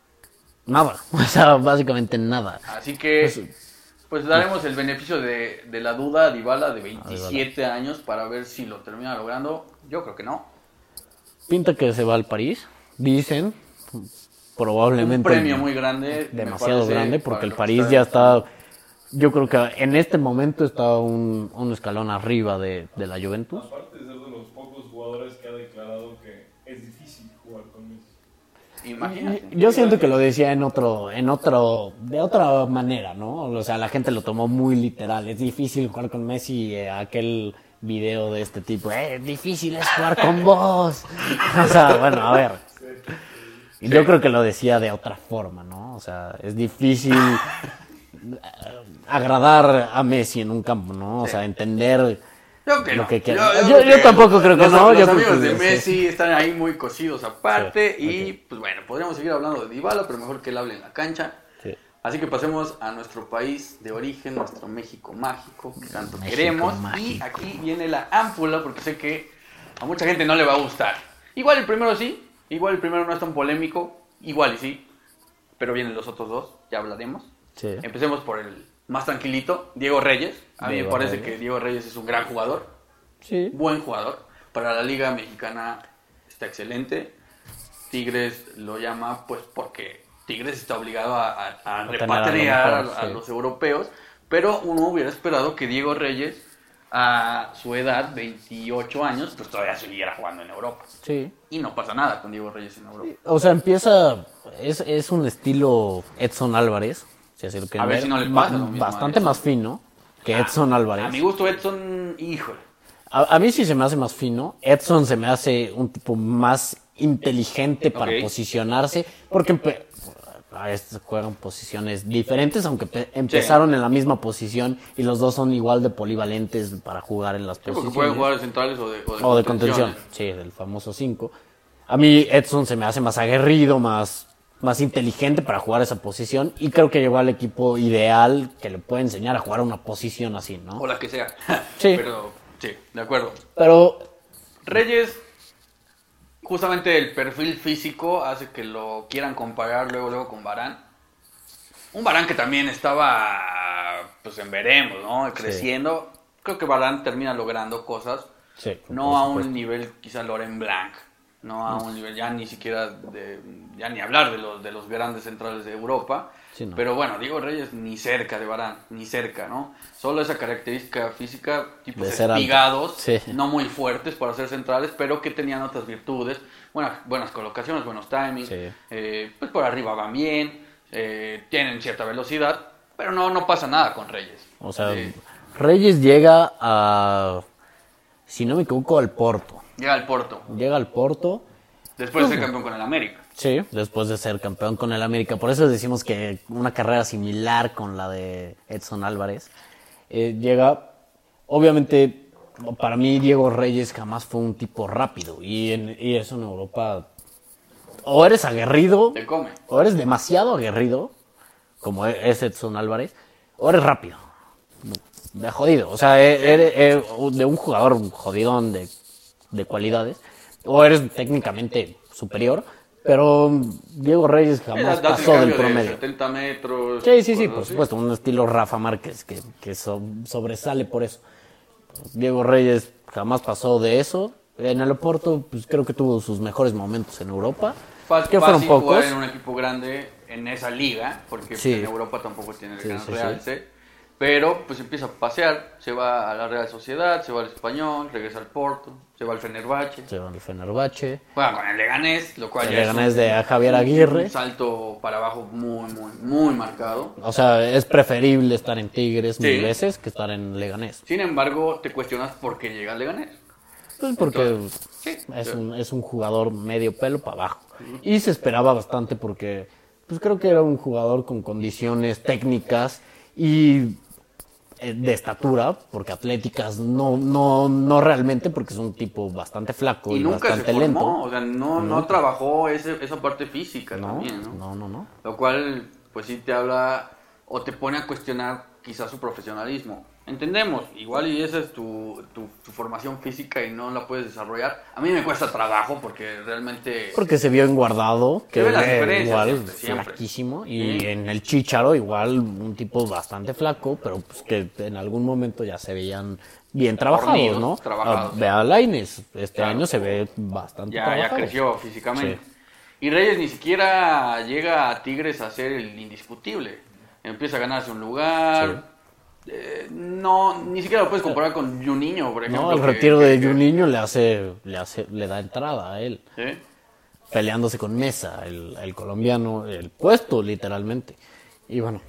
Nada, o sea, básicamente nada. Así que, pues daremos el beneficio de, la duda a Dybala de 27 años para ver si lo termina logrando. Yo creo que no. Pinta que se va al París, dicen, probablemente Un premio muy grande. demasiado grande porque el París ya está, yo creo que en este momento está un, un escalón arriba de, de la Juventus. Aparte de ser de los pocos jugadores que ha declarado que es difícil jugar con Messi. Imagínate. Yo siento que lo decía en otro, en otro, de otra manera, ¿no? O sea, la gente lo tomó muy literal. Es difícil jugar con Messi, eh, aquel video de este tipo, eh, difícil es jugar con vos. O sea, bueno, a ver. Yo creo que lo decía de otra forma, ¿no? O sea, es difícil agradar a Messi en un campo, ¿no? O sea, entender Yo que lo no. que quiera. Yo, Yo- creo yo tampoco creo que los, no, Los yo amigos de sí. Messi están ahí muy cocidos aparte. Sí, y pues bueno, podríamos seguir hablando de Dybala, pero mejor que él hable en la cancha. Sí. Así que pasemos a nuestro país de origen, nuestro México mágico, que tanto México queremos. Y mágico. aquí viene la ámpula, porque sé que a mucha gente no le va a gustar. Igual el primero sí, igual el primero no es tan polémico, igual y sí, pero vienen los otros dos, ya hablaremos. Sí. Empecemos por el más tranquilito, Diego Reyes. A mí Diego me parece Reyes. que Diego Reyes es un gran jugador, Sí. buen jugador. Para la Liga Mexicana está excelente. Tigres lo llama pues porque Tigres está obligado a, a- a A tener a lo repatriar a, los europeos, pero uno hubiera esperado que Diego Reyes a su edad, 28 años, pues todavía siguiera jugando en Europa. Sí. Y no pasa nada con Diego Reyes en Europa. O sea, empieza. Es, es un estilo Edson Álvarez. Si quieren A ver si no le ba- pasa Bastante Edson. más fino que Edson Álvarez. A mi gusto Edson, híjole. A, a mí sí se me hace más fino. Edson se me hace un tipo más inteligente para posicionarse. Porque juegan posiciones diferentes, aunque pe- empezaron en la misma posición y los dos son igual de polivalentes para jugar en las Sí, porque posiciones. pueden jugar de centrales o de, o de O de contención, sí, del famoso 5. A mí Edson se me hace más aguerrido, más, más inteligente para jugar esa posición y creo que llegó al equipo ideal que le puede enseñar a jugar una posición así, ¿no? O la que sea. Sí. Pero, sí, de acuerdo. Pero Reyes, justamente el perfil físico hace que lo quieran comparar luego, luego con Barán. Un Barán que también estaba, pues en veremos, ¿no? Creciendo. Creo que Barán termina logrando cosas. Sí, no a un nivel quizá Loren Blanc. No a un nivel, ya ni siquiera, de, ya ni hablar de los, de los grandes centrales de Europa. Sí, no. Pero bueno, Diego Reyes ni cerca de Barán, ni cerca, ¿no? Solo esa característica física, tipos espigados, Sí. no muy fuertes para ser centrales, pero que tenían otras virtudes, buenas, buenas colocaciones, buenos timings, Sí. eh, pues por arriba van bien, eh, tienen cierta velocidad, pero no, no pasa nada con Reyes. O sea, Eh, Reyes llega a, si no me equivoco, al Porto. llega al Porto, Llega al Porto, después de ser campeón con el América. sí, después de ser campeón con el América. Por eso decimos que una carrera similar con la de Edson Álvarez. Eh, llega, obviamente, para mí Diego Reyes jamás fue un tipo rápido. Y, en, y eso en Europa, o eres aguerrido, Te come. o eres demasiado aguerrido, como es Edson Álvarez, o eres rápido. De jodido. O sea, e- eres, eh, de un jugador jodidón de, de cualidades, o eres técnicamente superior, pero Diego Reyes jamás pasó del cambio de promedio. 70 metros. Sí, sí, sí, por así. supuesto, un estilo Rafa Márquez que, que so- sobresale por eso. Diego Reyes jamás pasó de eso. En el Oporto, pues creo que tuvo sus mejores momentos en Europa. Fácil, que fueron fácil pocos. jugar en un equipo grande en esa liga, porque Sí. en Europa tampoco tiene el Sí, gran sí. realce. Pero pues empieza a pasear, se va a la Real Sociedad, se va al Español, regresa al Porto, se va al Fenerbahce, Se van al Fenerbahce. juega con el Leganés, lo cual El ya es Leganés un- de a Javier Aguirre. Un salto para abajo muy, muy, muy marcado. O sea, es preferible estar en Tigres Sí. mil veces que estar en Leganés. Sin embargo, te cuestionas por qué llega al Leganés. Pues porque Entonces, sí, es, sí. un, es un jugador medio pelo para abajo. Y se esperaba bastante porque pues creo que era un jugador con condiciones técnicas y de estatura, porque atléticas no, no, no realmente, porque es un tipo bastante flaco y, Y nunca se bastante formó, lento. o sea, no, no trabajó ese- esa parte física No, también, ¿no? no, no, no. Lo cual, pues sí te habla o te pone a cuestionar quizás su profesionalismo. Entendemos, igual y esa es tu, tu, tu formación física y no la puedes desarrollar. A mí me cuesta trabajo porque realmente... Porque se vio en Guardado, que diferencias igual siempre, flaquísimo, y Sí. en el Chicharo igual un tipo bastante flaco, pero pues que en algún momento ya se veían bien trabajados, Fornidos, ¿no? trabajados. Ah, Ve a Lainez, este Claro. año se ve bastante ya, ya trabajado. creció físicamente. Sí. Y Reyes ni siquiera llega a Tigres a ser el indiscutible. Empieza a ganarse un lugar. Eh, no, ni siquiera lo puedes comparar con Juninho, por ejemplo. No, el que- retiro que- de que- Juninho le hace, le hace, le da entrada a él. ¿sí? peleándose con Mesa, el, el colombiano, el puesto literalmente. Y bueno,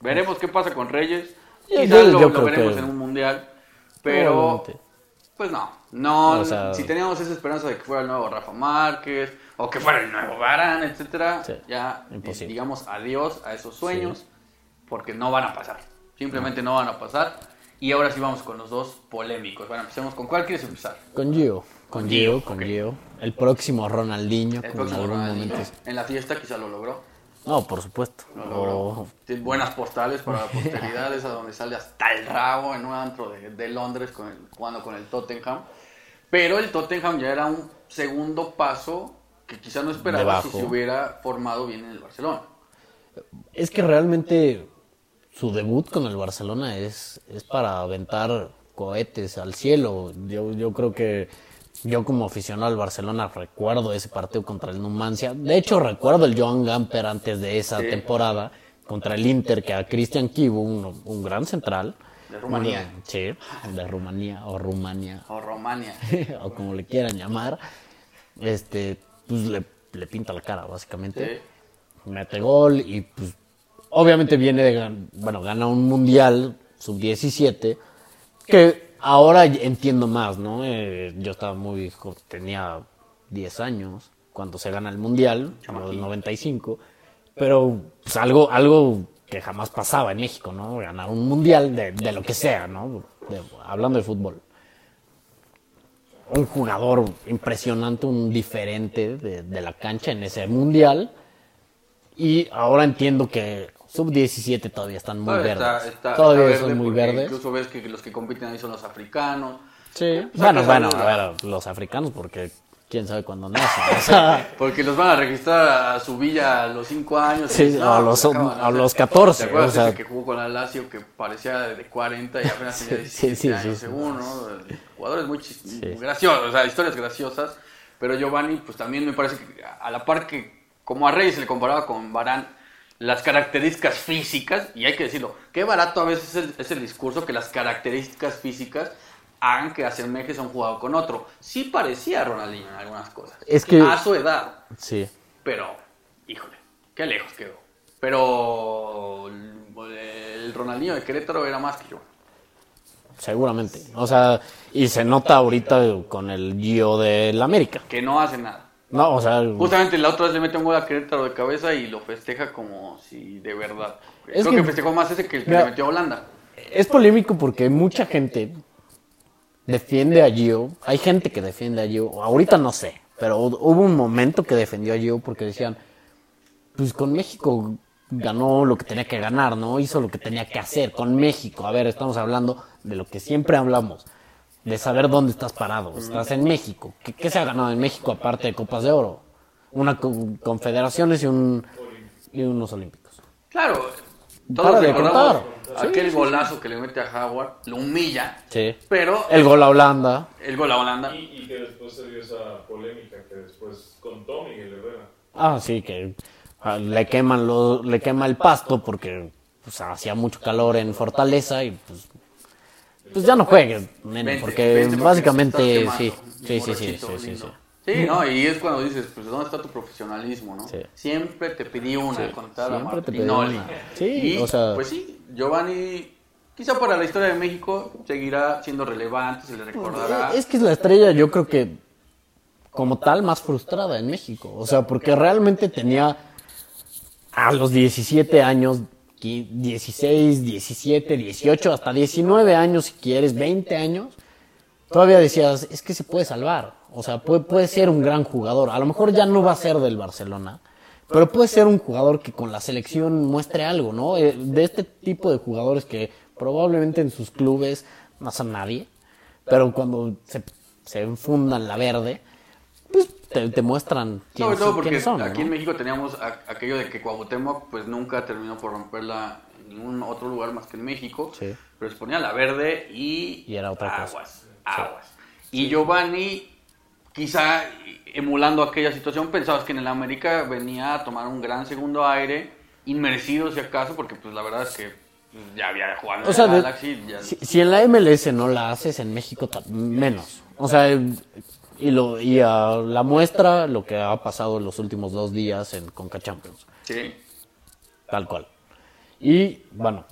Veremos qué pasa con Reyes. Quizás yo- lo, yo lo creo veremos que- en un mundial. Pero, pues no. No, O sea- si teníamos esa esperanza de que fuera el nuevo Rafa Márquez o que fuera el nuevo Varane, etcétera, Sí, ya eh, imposible. digamos adiós a esos sueños porque no van a pasar. Simplemente no van a pasar. Y ahora sí vamos con los dos polémicos. Bueno, empecemos con cuál quieres empezar. con Gio, con Gio, con ok. Gio. El próximo Ronaldinho, El próximo Ronaldinho. En la fiesta quizá lo logró. No, por supuesto. Lo logró. O- Tiene buenas postales para la posteridad, esa donde sale hasta el rabo en un antro de, de Londres con el- jugando con el Tottenham. Pero el Tottenham ya era un segundo paso que quizá no esperaba si se hubiera formado bien en el Barcelona. Es que realmente su debut con el Barcelona es, es para aventar cohetes al cielo. Yo, yo creo que yo como aficionado al Barcelona recuerdo ese partido contra el Numancia. De hecho, recuerdo el Joan Gamper antes de esa Sí. temporada contra el Inter, que a Cristian Kibu, un, un gran central. De Rumanía. Sí, de Rumanía o Rumania. O Romania. o como le quieran llamar, este, pues le, le pinta la cara, básicamente. Sí. Mete gol y pues obviamente viene de, bueno, gana un mundial sub-17 que ahora entiendo más, ¿no? Eh, yo estaba muy, tenía 10 años cuando se gana el mundial, en el 95, pero pues algo, algo que jamás pasaba en México, ¿no? Ganar un mundial de, de lo que sea, ¿no? De- hablando de fútbol un jugador impresionante, un diferente de, de la cancha en ese mundial. Y ahora entiendo que sub-17 todavía están muy Todavía verdes. está- está- todavía está son verde muy porque verdes. Incluso ves que los que compiten ahí son los africanos. Sí. Sacas Bueno, bueno, a ver, los africanos, porque quién sabe cuándo nacen. O sea, Porque los van a registrar a su villa a los 5 años. Sí, Y, a los- pues, acaban a hacer- los 14, ¿Te acuerdas o sea- ese que jugó con la Lazio que parecía de 40 y apenas tenía Sí, 17 sí, sí, años sí. según, ¿no? Jugadores muy graciosos, o sea, historias graciosas. Pero Giovanni, pues también me parece que a la par que, como a Reyes se le comparaba con Barán, las características físicas, y hay que decirlo, qué barato a veces es el, es el discurso que las características físicas hagan que asemejes a un jugador con otro. Sí parecía Ronaldinho en algunas cosas. Es que- A su edad. sí. Pero, híjole, qué lejos quedó. Pero el, el Ronaldinho de Querétaro era más que yo. Seguramente. O sea, y se nota ahorita con el Gio del América. Que no hace nada. No, o sea, Justamente la otra vez le mete un gol a Querétaro de cabeza y lo festeja como si de verdad. Es Creo que- que, festejó más ese que el que Mira, le metió a Holanda. es polémico porque mucha gente defiende a Gio. Hay gente que defiende a Gio. Ahorita no sé, pero hubo un momento que defendió a Gio porque decían, pues con México ganó lo que tenía que ganar, ¿no? Hizo lo que tenía que hacer con México. A ver, estamos hablando de lo que siempre hablamos, de saber dónde estás parado. Estás en México. ¿Qué, qué se ha ganado en México aparte de Copas de Oro? Una con- confederaciones y, un, y unos olímpicos. Claro, Para todos de recordamos contar. aquel golazo que le mete a Howard, lo humilla, Sí. pero El gol a Holanda. el gol a Holanda. Y, y que después se dio esa polémica que después contó Miguel Herrera. Ah, sí, que ah, le queman lo, le quema el pasto porque pues, hacía mucho calor en Fortaleza y pues, pues ya no juegues, nene, porque básicamente sí, sí, sí, sí, sí, sí, lindo. sí. Sí, no, y es cuando dices, pues, ¿dónde está tu profesionalismo, no? Sí. Siempre te pedí una, Sí, contaba siempre te pedí una. Sí, y, o sea- Pues sí, Giovanni, quizá para la historia de México, seguirá siendo relevante, se le recordará. Es que es la estrella, yo creo que como tal más frustrada en México, o sea, porque realmente tenía a los 17 años, 16, 17, 18, hasta 19 años si quieres, 20 años, todavía decías, es que se puede salvar, o sea, puede, puede ser un gran jugador, a lo mejor ya no va a ser del Barcelona, pero puede ser un jugador que con la selección muestre algo, ¿no? Eh, De este tipo de jugadores que probablemente en sus clubes no son nadie, pero cuando se, se enfundan la verde, pues te, te muestran quiénes, porque quiénes son, aquí ¿no? en México teníamos a- aquello de que Cuauhtémoc pues nunca terminó por romperla en ningún otro lugar más que en México, Sí. pero se ponía la verde y, Y era otra cosa. aguas, aguas. Y Giovanni, quizá emulando aquella situación, pensabas que en el América venía a tomar un gran segundo aire, inmerecido si acaso, porque pues la verdad es que ya había jugado en O sea, de- Galaxy, ya- si, si en la MLS no la haces, en México menos. O sea, Y, lo, y a la muestra lo que ha pasado en los últimos dos días en Conca Champions. Sí. Tal cual. Y bueno,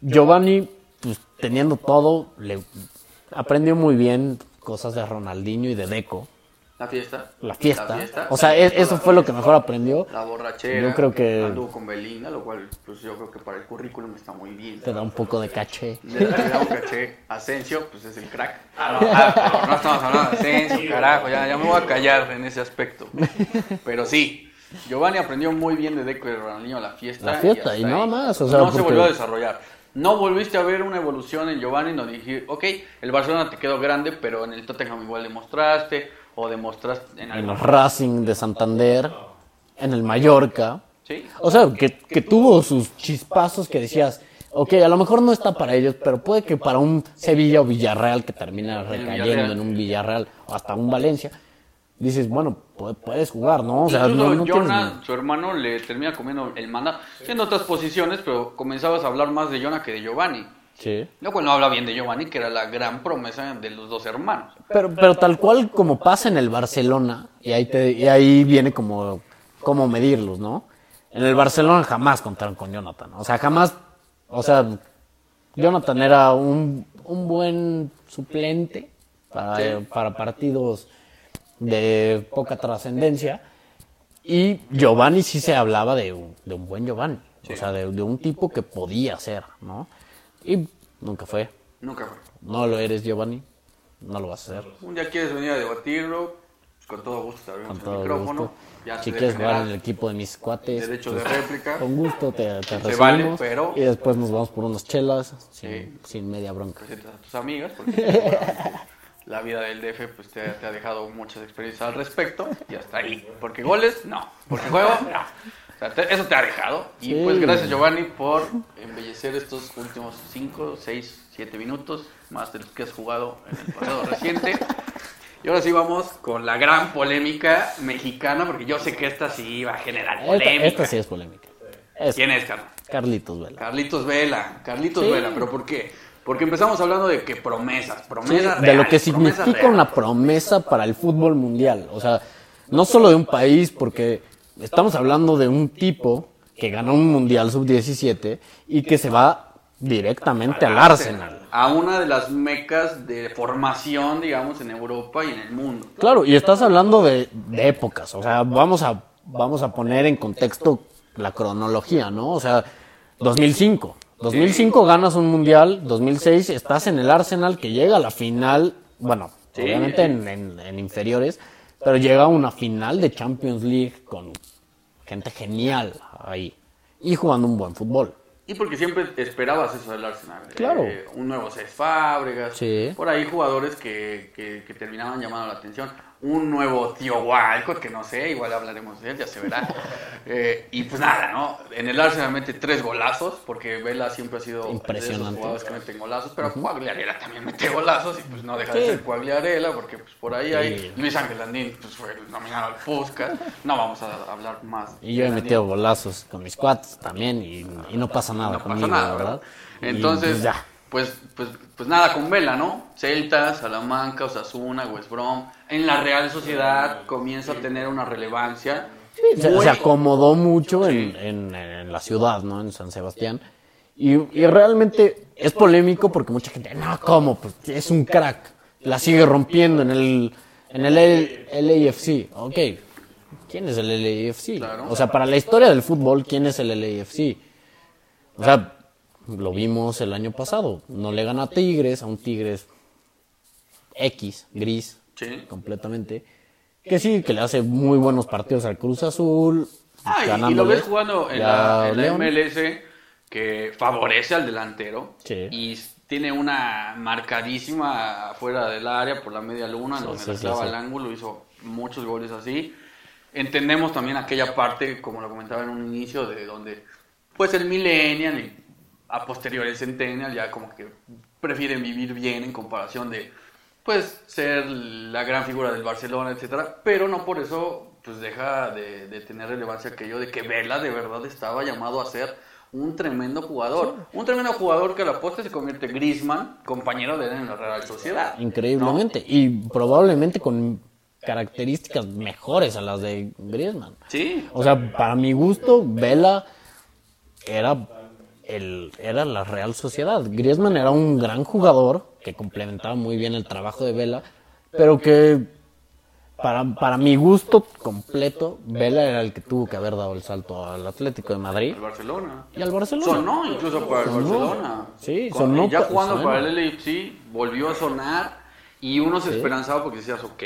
Giovanni, pues teniendo todo, le aprendió muy bien cosas de Ronaldinho y de Deco. La fiesta. La fiesta. O sea, eso fue lo que mejor aprendió. La borrachera. Yo creo que- Anduvo con Belinda, lo cual, pues yo creo que para el currículum está muy bien. Te da un poco de caché. Le da, le da un caché. Asensio, pues es el crack. Ah, no, ah, no, no estamos hablando de Asensio, carajo, ya, ya me voy a callar en ese aspecto. Pero sí, Giovanni aprendió muy bien de Deco y de Ronaldinho la fiesta. La fiesta, y nada más, o sea, no se volvió a desarrollar. No volviste a ver una evolución en Giovanni, no dije, ok, el Barcelona te quedó grande, pero en el Tottenham igual demostraste, o demostraste en En el Racing de Santander, en el Mallorca. Sí, O sea, que, que tuvo sus chispazos que decías, ok, a lo mejor no está para ellos, pero puede que para un Sevilla o Villarreal que termina recayendo en un Villarreal o hasta un Valencia, dices, bueno, pu- puedes jugar, ¿no? O sea, Incluso no, no tienes- Jonah, su hermano, le termina comiendo el manda en otras posiciones, pero comenzabas a hablar más de Jonah que de Giovanni. Sí. Lo cual no habla bien de Giovanni, que era la gran promesa de los dos hermanos. Pero, pero tal cual como pasa en el Barcelona, y ahí, te, y ahí viene como, como medirlos, ¿no? En el Barcelona jamás contaron con Jonathan. O sea, jamás, o sea, Jonathan era un, un buen suplente para, para partidos de poca trascendencia. Y Giovanni sí se hablaba de un, de un buen Giovanni. O sea, de, de un tipo que podía ser, ¿no? Y nunca fue. Nunca fue. No lo eres, Giovanni. No lo vas a hacer. Un día quieres venir a debatirlo, pues, con todo gusto te abrimos Con el micrófono. gusto. Ya si quieres jugar en el equipo de mis cuates, Derecho pues, de réplica. con gusto te, te recibimos. vale, pero- Y después nos vamos por unas chelas sin, Sí. sin media bronca. presentas a tus amigas, porque seguramente la vida del DF pues, te, te ha dejado muchas experiencias al respecto y hasta ahí. Porque goles, no. Porque juego, no. O sea, eso te ha dejado. Y Sí. pues gracias Giovanni por embellecer estos últimos 5, 6, 7 minutos, más de los que has jugado en el pasado reciente. Y ahora sí vamos con la gran polémica mexicana, porque yo sé que esta sí va a generar polémica. esta sí es polémica. ¿Quién es, Carlos? Carlitos Vela. Carlitos Vela, Carlitos Sí. Vela, pero ¿por qué? Porque empezamos hablando de que promesas, promesas de lo que significa una promesa para el fútbol mundial. O sea, no solo de un país, porque estamos hablando de un tipo que ganó un mundial sub-17 y que se va directamente al Arsenal. A una de las mecas de formación, digamos, en Europa y en el mundo. Claro, y estás hablando de, de épocas, o sea, vamos a, vamos a poner en contexto la cronología, ¿no? O sea, 2005. 2005 ganas un mundial, 2006 estás en el Arsenal que llega a la final, bueno, obviamente en, en- en inferiores, pero llega a una final de Champions League con gente genial ahí y jugando un buen fútbol. Y porque siempre esperabas eso del Arsenal. Claro. Eh, un nuevo Cés Fábregas. Sí. Por ahí jugadores que, que, que terminaban llamando la atención. Un nuevo Tío Walcott, que no sé, igual hablaremos de él, ya se verá. Eh, y pues nada, ¿no? En el Arsenal mete tres golazos, porque Vela siempre ha sido de esos Impresionante. jugadores que meten golazos, pero Cuagliarela también mete golazos y pues no deja de ser Cuagliarela, porque pues por ahí hay. Luis Ángel Landín, pues fue nominado al Puskas. No vamos a hablar más. Y yo he metido golazos con mis cuates también y, y no pasa nada no pasa conmigo, nada, ¿verdad? ¿verdad? Y, Entonces, pues, ya. Pues, pues, pues nada con Vela, ¿no? Celta, Salamanca, Osasuna, West Brom. En la Real Sociedad comienza a tener una relevancia. se, acomodó mucho en, en- en la ciudad, ¿no? En San Sebastián. Y, y realmente es polémico porque mucha gente, no, ¿cómo? Pues es un crack. La sigue rompiendo en el, en el L- LAFC. Ok, ¿quién es el LAFC? O sea, para la historia del fútbol, ¿quién es el LAFC? O sea, lo vimos el año pasado. No le gana a Tigres, a un Tigres X, gris, Sí. completamente. Que sí, que le hace muy buenos partidos al Cruz Azul. Ah, y- lo ves jugando en la, en la León. MLS que favorece al delantero Sí. y tiene una marcadísima fuera del área por la media luna, Sí, donde sí, sí. el ángulo, hizo muchos goles así. Entendemos también aquella parte, como lo comentaba en un inicio, de donde pues el millennial y a posteriori el centennial ya como que prefieren vivir bien en comparación de pues ser la gran figura del Barcelona, etcétera, pero no por eso pues deja de, de tener relevancia aquello de que Vela de verdad estaba llamado a ser un tremendo jugador. Un tremendo jugador que a la postre se convierte en Griezmann, compañero de él en la Real Sociedad. Increíblemente. Y probablemente con características mejores a las de Griezmann. Sí, O sea, para mi gusto, Vela era, el, era la Real Sociedad. Griezmann era un gran jugador que complementaba muy bien el trabajo de Vela, pero que para, para mi gusto completo, Vela era el que tuvo que haber dado el salto al Atlético de Madrid el Barcelona. y al Barcelona. Sonó incluso para el Sonó. Barcelona. Sí, Con- sonó Ya jugando para el LAFC, volvió a sonar y uno se esperanzaba porque decías, ok.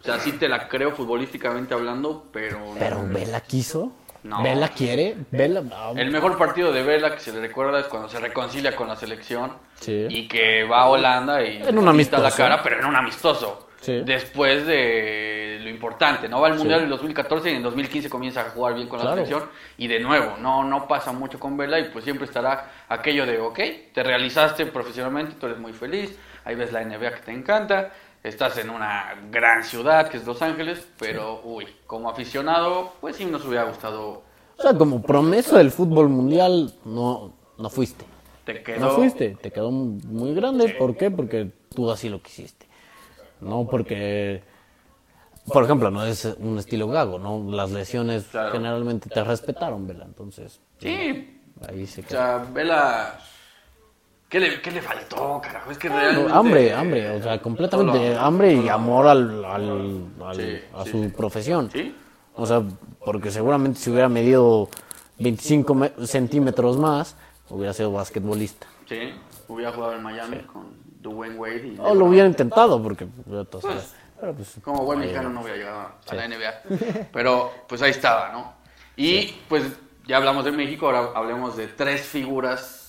O sea, sí te la creo futbolísticamente hablando, pero... Pero Vela quiso, No. Vela quiere, Vela... no. El mejor partido de Vela que se le recuerda es cuando se reconcilia con la selección Sí. y que va a Holanda y En un amistoso. la cara, pero en un amistoso. Sí. Después de lo importante, ¿no? Va al Mundial en 2014 y en 2015 comienza a jugar bien con la Claro. selección y de nuevo, no, no pasa mucho con Vela y pues siempre estará aquello de, ok, te realizaste profesionalmente, tú eres muy feliz, ahí ves la NBA que te encanta, estás en una gran ciudad que es Los Ángeles, pero uy, como aficionado, pues sí nos hubiera gustado, O sea, como promesa del fútbol mundial, no, no fuiste. te quedó... No fuiste, te quedó muy grande. ¿Por qué? Porque tú así lo quisiste. No porque, por ejemplo, no es un estilo gago, ¿no? Las lesiones Claro. generalmente te respetaron, Vela. Entonces, Sí, ahí se O quedó. sea, Vela. ¿Qué le, qué le faltó, carajo? Es que realmente. hambre, hambre, o sea, completamente hambre y amor al, al- al- Sí, a su sí. profesión. Sí. O sea, porque seguramente si hubiera medido 25 me- centímetros más, hubiera sido basquetbolista. Sí, hubiera jugado en Miami con Dwayne Wade. Y O lo hubiera intentado, porque... pero pues, Como buen mexicano no hubiera llegado a la NBA. Pero pues ahí estaba, ¿no? Y pues ya hablamos de México, ahora hablemos de tres figuras,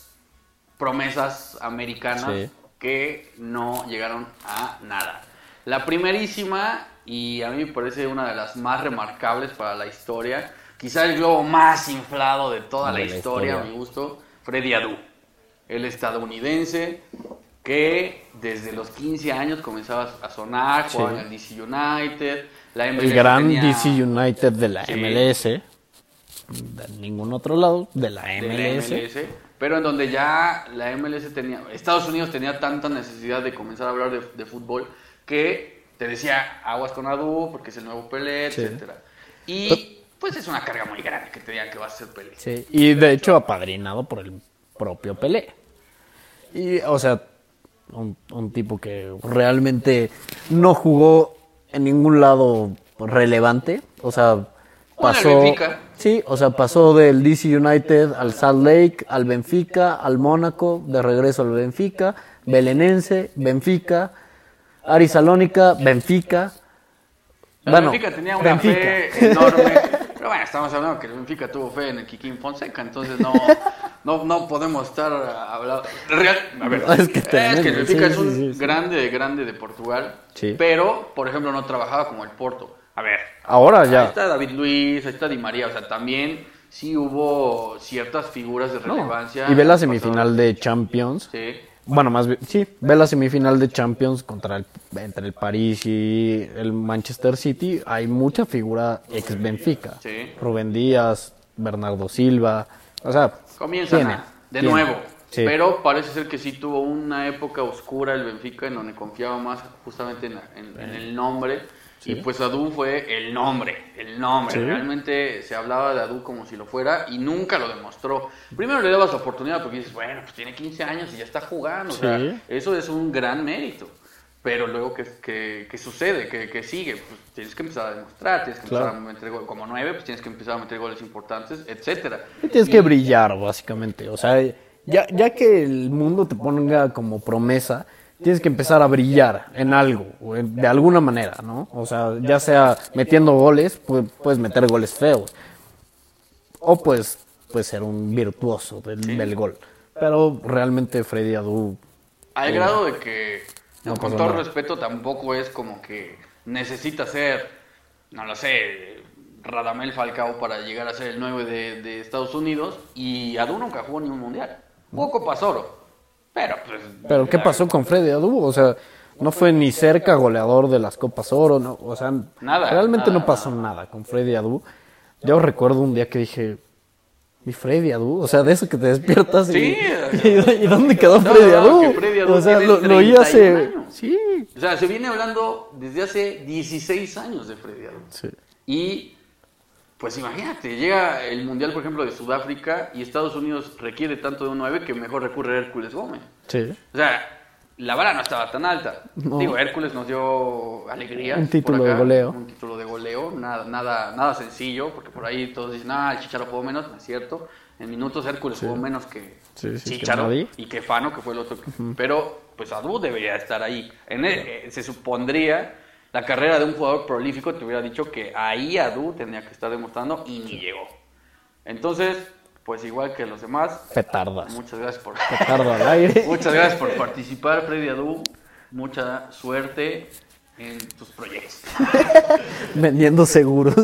promesas americanas Sí. que no llegaron a nada. La primerísima, y a mí me parece una de las más remarcables para la historia, quizá el globo más inflado de toda la, De la historia, historia. a mi gusto, Freddy Adu, el estadounidense que desde los 15 años comenzaba a sonar, jugaba Sí. en el DC United, la MLS el gran tenía- DC United de la Sí. MLS, de ningún otro lado, de la de la MLS. MLS, pero en donde ya la MLS tenía, Estados Unidos tenía tanta necesidad de comenzar a hablar de, de fútbol que te decía aguas con Adu porque es el nuevo Pelé, Sí. etcétera. Y pues es una carga muy grande que te digan que vas a ser Pelé. Sí, y de hecho apadrinado por el propio Pelé. Y, o sea, un, un tipo que realmente no jugó en ningún lado relevante. O sea, pasó. Benfica. Sí, o sea, pasó del DC United al Salt Lake, al Benfica, al Mónaco, de regreso al Benfica, Belenense, Benfica, Ari Salónica, Benfica. El Bueno, Benfica tenía una Benfica. fe enorme. Pero bueno, estamos hablando que el Benfica tuvo fe en el Kikín Fonseca, entonces no, no, no podemos estar hablando. Real, a ver, Es que es tremendo, que el Benfica sí, es un sí, sí, sí. grande, grande de Portugal, Sí. pero, por ejemplo, no trabajaba como el Porto. A ver, Ahora ahí ya. está David Luis, ahí está Di María, o sea, también sí hubo ciertas figuras de No. relevancia. Y ve la semifinal de Champions. Sí. Bueno, más bien, sí, ve la semifinal de Champions contra el, entre el París y el Manchester City. Hay mucha figura ex Benfica. Sí. Rubén Díaz, Bernardo Silva. O sea, Comienzan tiene, a- de tiene. nuevo. Sí. Pero parece ser que sí tuvo una época oscura el Benfica en donde confiaba más justamente en, en- en el nombre. Y pues Adu fue el nombre, el nombre. Sí. Realmente se hablaba de Adu como si lo fuera y nunca lo demostró. Primero le dabas la oportunidad porque dices, bueno, pues tiene 15 años y ya está jugando. O sea, Sí. eso es un gran mérito. Pero luego, ¿qué, qué, qué sucede? ¿Qué, qué sigue? Pues tienes que empezar a demostrar, tienes que Claro. empezar a meter goles. Como nueve, pues tienes que empezar a meter goles importantes, etcétera. Tienes que brillar, básicamente. O sea, ya, ya que el mundo te ponga como promesa, tienes que empezar a brillar en algo, de alguna manera, ¿no? O sea, ya sea metiendo goles, pu- puedes meter goles feos. O puedes, puedes ser un virtuoso del, del gol. Pero realmente Freddy Adu, Al grado de que, No con todo nada. respeto, tampoco es como que necesita ser, no lo sé, Radamel Falcao para llegar a ser el 9 de, de Estados Unidos. Y Adu nunca jugó ni un mundial. Copas Oro. Pero, pues. Pero ¿qué pasó con Freddy Adu? O sea, no fue ni cerca goleador de las Copas Oro, no, o sea, Nada, realmente nada, no pasó nada. con Freddy Adu. Yo recuerdo un día que dije, Mi Freddy Adu, o sea, de eso que te despiertas y, Sí. y, ¿dónde quedó No, Freddy Adu? que Freddy Adu o sea, lo, lo oí 31 hace... años. Sí. O sea, se viene hablando desde hace 16 años de Freddy Adu. Sí. Y pues imagínate, llega el Mundial, por ejemplo, de Sudáfrica y Estados Unidos requiere tanto de un 9 que mejor recurre a Hércules Gómez. Sí. O sea, la vara no estaba tan alta. No. Digo, Hércules nos dio alegría. Un título de goleo. Un título de goleo, nada, nada, nada sencillo, porque por ahí todos dicen, ah, el Chicharo jugó menos, no es cierto. En minutos Hércules jugó menos que Sí, Chicharo y que Fano, que fue el otro. Pero, pues Adu debería estar ahí. En el- eh, se supondría la carrera de un jugador prolífico, te hubiera dicho que ahí Adu tendría que estar demostrando y ni llegó. Entonces, pues igual que los demás, Petardas. muchas gracias por Petardo al aire. Muchas gracias por participar, Freddy Adu. Mucha suerte en tus proyectos. Vendiendo seguros.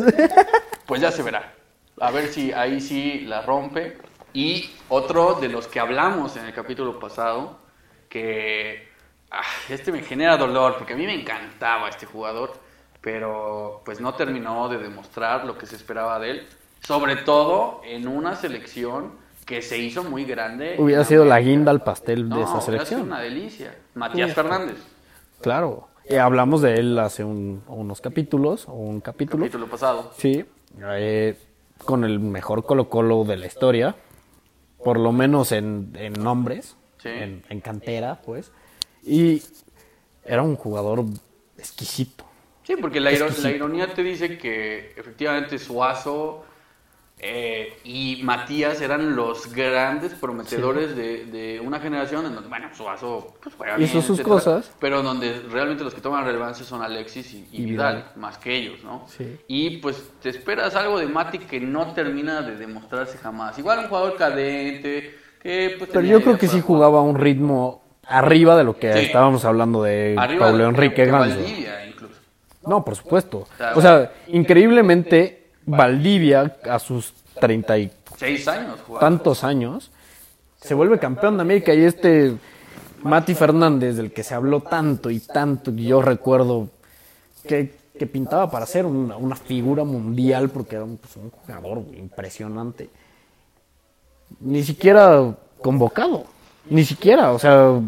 Pues ya se verá. A ver si ahí sí la rompe. Y otro de los que hablamos en el capítulo pasado, que ah, este me genera dolor, porque a mí me encantaba este jugador, pero pues no terminó de demostrar lo que se esperaba de él. Sobre todo en una selección que se hizo muy grande. Hubiera sido la guinda al pastel No, de esa hubiera sido selección. una delicia. Matías Fernández. Claro. Y hablamos de él hace un- unos capítulos, o un capítulo. capítulo pasado. Sí. eh, con el mejor Colo Colo de la historia. Por lo menos en, en nombres. Sí. En, en cantera, pues. Y era un jugador exquisito. Sí, porque la, iro- Exquisito. la ironía te dice que efectivamente Suazo eh, y Matías eran los grandes prometedores de, de una generación en donde, bueno, Suazo pues, juega Hizo bien, sus etcétera, cosas. pero donde realmente los que toman relevancia son Alexis y, y Y Vidal, Vidal. más que ellos, ¿no? Sí. Y pues te esperas algo de Mati que no termina de demostrarse jamás. Igual un jugador cadente, que pues Pero yo creo que sí jugaba a un ritmo arriba de lo que Sí. estábamos hablando de Arriba Pablo de- Enrique Ganso. No, por supuesto. O sea, increíblemente, Valdivia, a sus treinta y Seis años jugando. tantos años, se vuelve campeón de América y este Mati Fernández, del que se habló tanto y tanto, y yo recuerdo que, que pintaba para ser una, una figura mundial porque era un, pues, un jugador impresionante. Ni siquiera convocado, ni siquiera, o sea,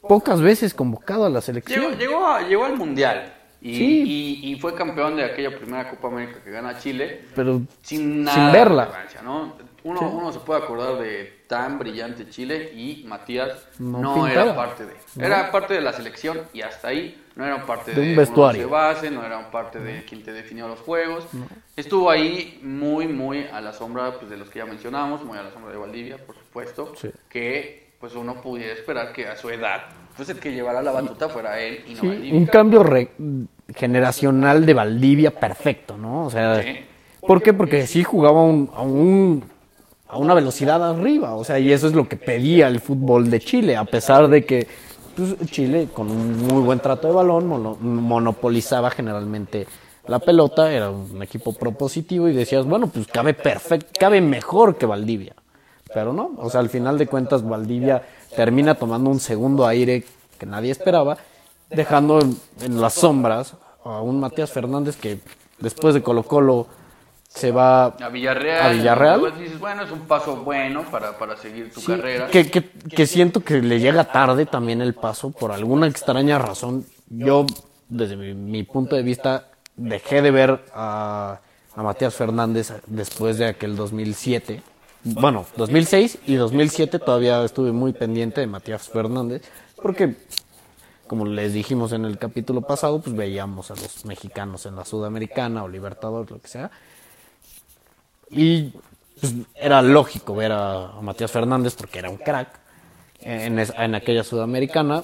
pocas veces convocado a la selección. llegó, a- llegó al Mundial y, Sí. y- y fue campeón de aquella primera Copa América que gana Chile Pero sin nada verla. de relevancia, ¿no? Uno, uno se puede acordar de tan brillante Chile y Matías No era parte de. Era parte de la selección y hasta ahí no era parte De de, un vestuario. base, no era parte de quien te definió los juegos. Estuvo ahí muy, muy a la sombra pues, de los que ya mencionamos, muy a la sombra de Valdivia, por supuesto, Sí. que pues uno pudiera esperar que a su edad, pues el que llevara la batuta fuera él y no Sí, Valdivia. un cambio re- generacional de Valdivia perfecto, ¿no? O sea, Sí. ¿por qué? Porque sí jugaba un- a, un, a una velocidad arriba, o sea, y eso es lo que pedía el fútbol de Chile, a pesar de que pues, Chile con un muy buen trato de balón mono- monopolizaba generalmente la pelota, era un equipo propositivo y decías, bueno, pues cabe perfecto, cabe mejor que Valdivia. Pero no, o sea, al final de cuentas Valdivia termina tomando un segundo aire que nadie esperaba, dejando en, en las sombras a un Matías Fernández que después de Colo Colo se va A Villarreal. A Villarreal. Luego dices, bueno, es un paso bueno para, para seguir tu Sí, carrera. Que, que- que siento que le llega tarde también el paso, por alguna extraña razón. Yo, desde mi, mi punto de vista, dejé de ver a, a Matías Fernández después de aquel 2007. Bueno, 2006 y 2007 todavía estuve muy pendiente de Matías Fernández, porque, como les dijimos en el capítulo pasado, pues veíamos a los mexicanos en la Sudamericana o Libertadores, lo que sea. Y pues, era lógico ver a, a Matías Fernández porque era un crack en, es- en aquella sudamericana.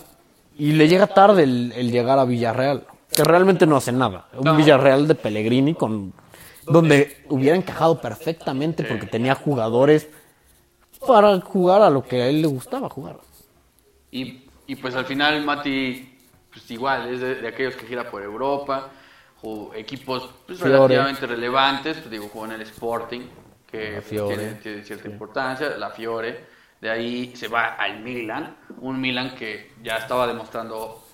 Y le llega tarde el, el llegar a Villarreal, que realmente no hace nada. Un. Villarreal de Pellegrini con donde hubiera encajado perfectamente porque tenía jugadores para jugar a lo que a él le gustaba jugar. Y, y pues al final Mati, pues igual, es de, de aquellos que gira por Europa, jugó equipos pues, relativamente relevantes, pues digo, jugó en el Sporting, que tiene, tiene cierta importancia, la Fiore, de ahí se va al Milan, un Milan que ya estaba demostrando,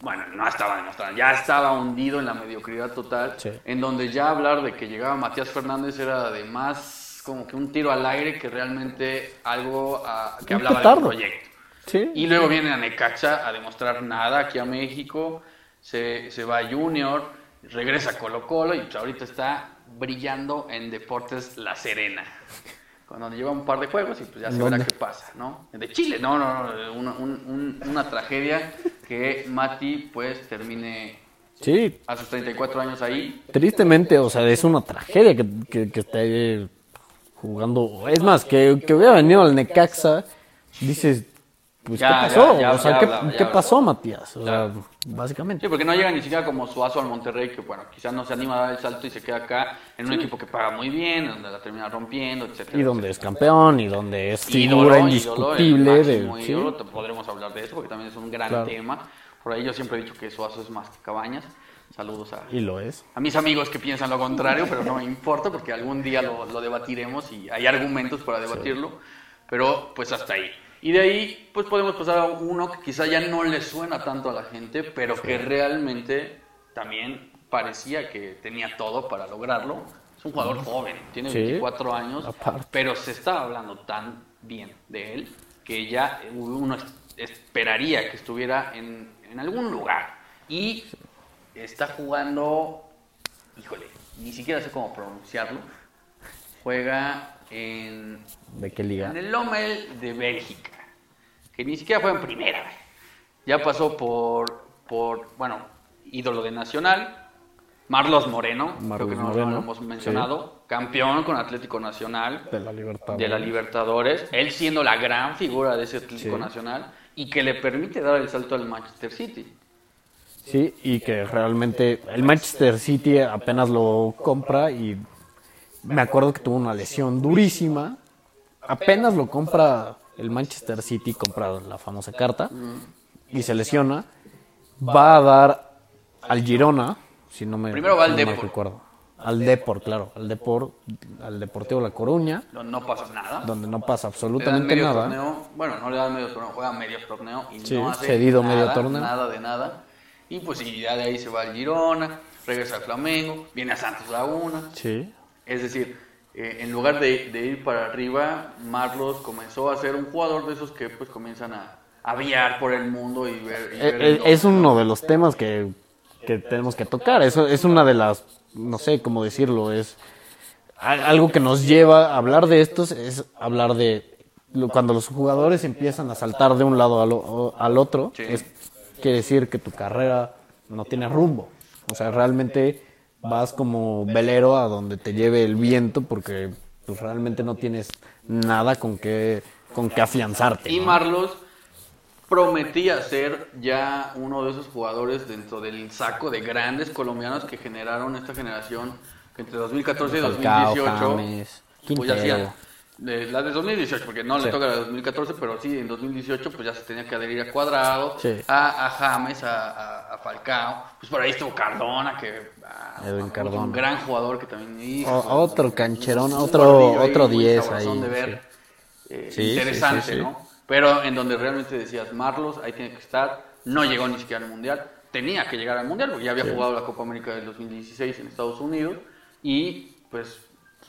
bueno, no estaba demostrando, ya estaba hundido en la mediocridad total, Sí. en donde ya hablar de que llegaba Matías Fernández era de más como que un tiro al aire que realmente algo que hablaba del proyecto. Sí. Y luego viene a Necaxa a demostrar nada aquí a México, se, se va a Junior, regresa a Colo Colo y pues ahorita está brillando en Deportes La Serena. Cuando lleva un par de juegos y pues ya se verá qué pasa, ¿no? De Chile, no, no, no, una, un- un- una tragedia que Mati pues termine Sí, a sus 34 años ahí. tristemente, o sea, es una tragedia que, que, que esté jugando. Es más, que, que hubiera venido al Necaxa, dices, pues, Ya, ¿qué ya, pasó? ya, o sea, ya ¿qué, hablaba, ya qué pasó, Matías? O sea, básicamente. Sí, porque no llega ni siquiera como Suazo al Monterrey, que bueno, quizás no se anima a dar el salto y se queda acá en un equipo que paga muy bien, donde la termina rompiendo, etcétera. Y donde es etcétera. campeón y donde es Ídolo, figura ídolo, indiscutible de... máximo sí. ídolo, te- podremos hablar de eso porque también es un gran Claro. tema. Por ahí yo siempre he dicho que Suazo es más que Cabañas. Saludos a, Y lo es. a mis amigos que piensan lo contrario, pero no me importa porque algún día lo, lo debatiremos y hay argumentos para debatirlo, pero pues hasta ahí. Y de ahí pues podemos pasar a uno que quizá ya no le suena tanto a la gente, pero que realmente también parecía que tenía todo para lograrlo. Es un jugador joven, tiene Sí, 24 años, pero se está hablando tan bien de él que ya uno es- esperaría que estuviera en, en algún lugar. Y está jugando, híjole, ni siquiera sé cómo pronunciarlo. Juega en, ¿De qué liga? en el Lommel de Bélgica, que ni siquiera juega en primera. Ya pasó por, por bueno, ídolo de Nacional. Marlos Moreno, creo Marlos que no, lo hemos mencionado, campeón con Atlético Nacional De la de la Libertadores, él siendo la gran figura de ese Atlético Sí. Nacional y que le permite dar el salto al Manchester City. Sí, y que realmente el Manchester City apenas lo compra y me acuerdo que tuvo una lesión durísima. Apenas lo compra el Manchester City, compra la famosa carta y se lesiona. Va a dar al Girona, si no me Primero va al no mal Depor. recuerdo. Al Depor, claro, al Depor, al Deportivo La Coruña, No, no pasa nada. donde no pasa Le dan absolutamente medio nada. torneo, bueno, no le dan medio torneo, juega medio torneo y Sí, no hace cedido nada, medio torneo. nada de nada. Y pues sí, ya de ahí se va al Girona, regresa al Flamengo, viene a Santos Laguna. Sí, Es decir, eh, en lugar de, de ir para arriba, Marlos comenzó a ser un jugador de esos que pues comienzan a aviar por el mundo y ver... y ver en Eh, eh, es ¿no? uno de los temas que, que tenemos que tocar. Eso es una de las, no sé cómo decirlo, es a- algo que nos lleva a hablar de estos, es hablar de cuando los jugadores empiezan a saltar de un lado al, o- al otro, Sí. es, quiere decir que tu carrera no tiene rumbo. O sea, realmente vas como velero a donde te lleve el viento porque pues, realmente no tienes nada con que, con que afianzarte. Y. Marlos prometía ser ya uno de esos jugadores dentro del saco de grandes colombianos que generaron esta generación que entre 2014 y Falcao, 2018 James, pues ya Quintero. hacía de- la de 2018 porque no le toca la de 2014 pero sí en 2018 pues ya se tenía que adherir a Cuadrado Sí. a, a James a, a- a Falcao pues por ahí estuvo Cardona que ah, un Cardona. gran jugador que también hizo O- otro cancherón, un otro- otro muy 10 sabrosón ahí, de ver. Eh, Sí, interesante. ¿no? Pero en donde realmente decías, Marlos, ahí tiene que estar, no llegó ni siquiera al Mundial, tenía que llegar al Mundial porque ya había jugado la Copa América del 2016 en Estados Unidos y pues,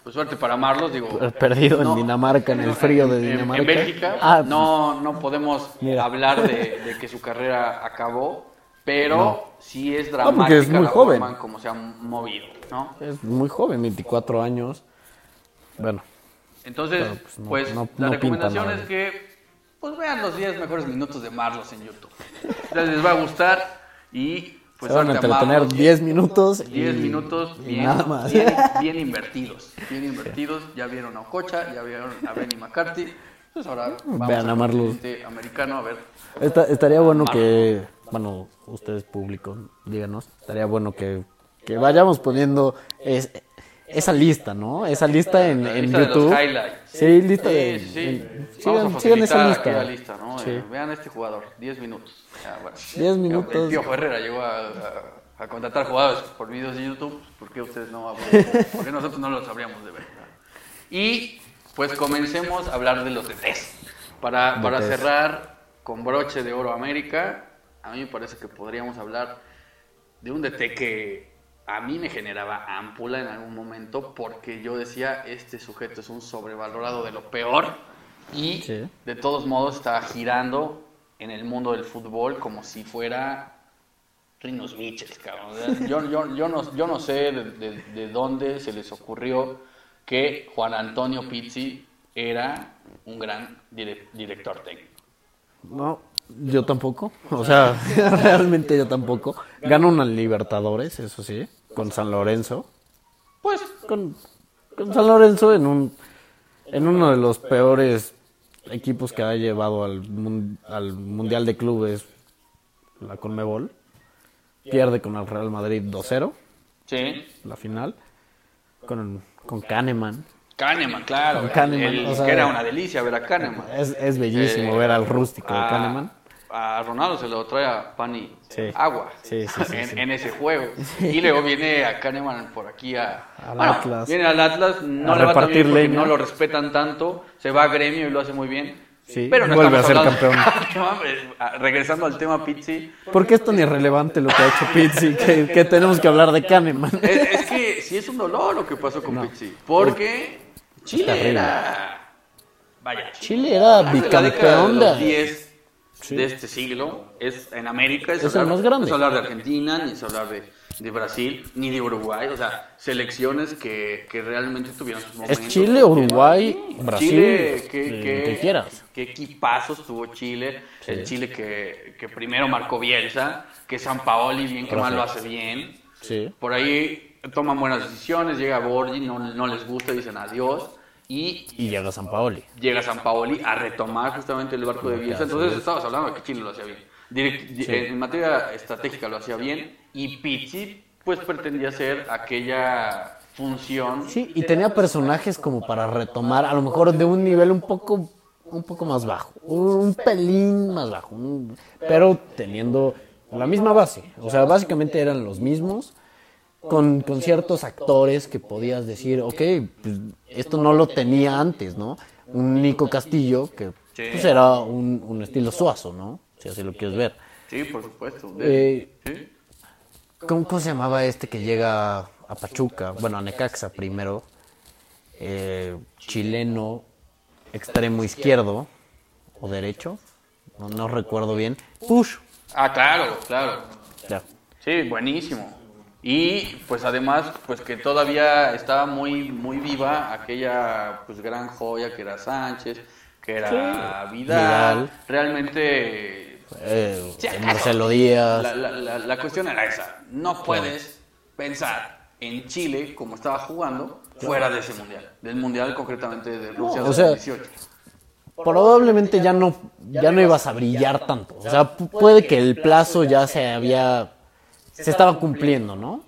pues suerte para Marlos, digo... Perdido en Dinamarca, en el frío de en- Dinamarca. En Bélgica Ah, no, no podemos Mira. hablar de, de que su carrera acabó, pero sí es No, dramática porque es muy la joven. cómo se ha movido, ¿no? Es muy joven, 24 años. Bueno, Entonces, pues, pues, no- no- la no recomendación es que pues vean los 10 mejores minutos de Marlos en YouTube. Les va a gustar y pues se van a entretener Marlos. 10 minutos. 10 y- minutos y bien, nada más. bien, bien invertidos. Bien invertidos. Ya vieron a Ococha, ya vieron a Benny McCarthy. Pues ahora vamos Vean a continente americano a ver. Esta- estaría bueno que, bueno, ustedes público, díganos, estaría bueno que, que vayamos poniendo es- esa lista, ¿no? Esa lista en, en lista de los YouTube. highlights. Sí, lista Sí, de... sí, sí. en- Vamos sigan, a sigan esa lista. lista, ¿no? Sí. Eh, vean a este jugador, 10 minutos. Ya, bueno. 10 minutos. El Piojo Herrera llegó a, a- a contratar jugadores por videos de YouTube. ¿Por qué ustedes no? ¿Por qué nosotros no los sabríamos de ver? Y pues comencemos a hablar de los DTs. Para, para cerrar con broche de oro América, a mí me parece que podríamos hablar de un DT que a mí me generaba ámpula en algún momento porque yo decía, este sujeto es un sobrevalorado de lo peor y Sí. de todos modos está girando en el mundo del fútbol como si fuera Rinos Michels, cabrón. Yo, yo, yo, no, yo no sé de, de- de dónde se les ocurrió que Juan Antonio Pizzi era un gran dire- director técnico. No, yo tampoco. O sea, realmente yo tampoco. Gana una Libertadores, eso sí, con San Lorenzo. Pues Con, con San Lorenzo en un en uno de los peores equipos que ha llevado al, al Mundial de Clubes, la Conmebol. Pierde con el Real Madrid 2-0, sí, la final. Con, con Kahneman. Kahneman, claro. Con Kahneman, el- o sea, que era una delicia ver a Kahneman. Es, es bellísimo Eh, ver al rústico de a- Kahneman a Ronaldo se lo trae a pan y agua sí, sí, en, en, ese juego. Y luego viene a Kahneman por aquí a, al Atlas. Viene al Atlas, no a le va no lo respetan tanto, se va a gremio y lo hace muy bien. Sí, pero no vuelve a ser campeón. Pues, regresando al tema Pizzi. ¿Por qué es tan irrelevante lo que ha hecho Pizzi? Que, tenemos que hablar de Kahneman. Es, que sí es un dolor lo que pasó con Pizzi. Porque Chile era. Vaya, Chile era bicampeón de de este siglo es en América. Es, hablar, el más grande. No es hablar de Argentina, ni es hablar de, de, Brasil, ni de Uruguay. O sea, selecciones que, que realmente tuvieron sus momentos. Es Chile, Uruguay, Brasil. Chile, eh, que, quieras. Qué equipazos tuvo Chile. El Chile que, que primero marcó Bielsa, que San Paoli, bien que mal lo hace bien. Por ahí toman buenas decisiones, llega Borgi, no, no les gusta, dicen adiós y Y llega San Paoli. llega San Paoli a retomar justamente el barco de Bielsa. Entonces estabas hablando que Chile lo hacía bien. Direct- En materia estratégica lo hacía bien y Pizzi pues pretendía ser aquella función. Sí, y tenía personajes como para retomar, a lo mejor de un nivel un poco, un poco más bajo, un pelín más bajo, un- pero teniendo la misma base. O sea, básicamente eran los mismos, con, con ciertos actores que podías decir, ok, pues, esto no lo tenía antes, ¿no? Un Nico Castillo, que pues, era un, un estilo suazo, ¿no? Si así lo quieres ver. Sí, por supuesto. Eh. ¿Cómo, cómo se llamaba este que llega a Pachuca? Bueno, a Necaxa primero. Eh, chileno, extremo izquierdo o derecho. No, no recuerdo bien. Push. Ah, claro, claro. Ya. Sí, buenísimo. Y pues además, pues que todavía estaba muy, muy viva aquella pues gran joya que era Sánchez, que era Vidal. Vidal. Realmente Eh, Sí, Marcelo Díaz. La, la- la- la cuestión era esa. No puedes pensar en Chile como estaba jugando fuera de ese mundial. Del mundial concretamente de Rusia o sea, 2018. Probablemente ya no, ya no ibas a brillar tanto. O sea, pu- puede que el plazo ya se había. Se estaba cumpliendo, ¿no?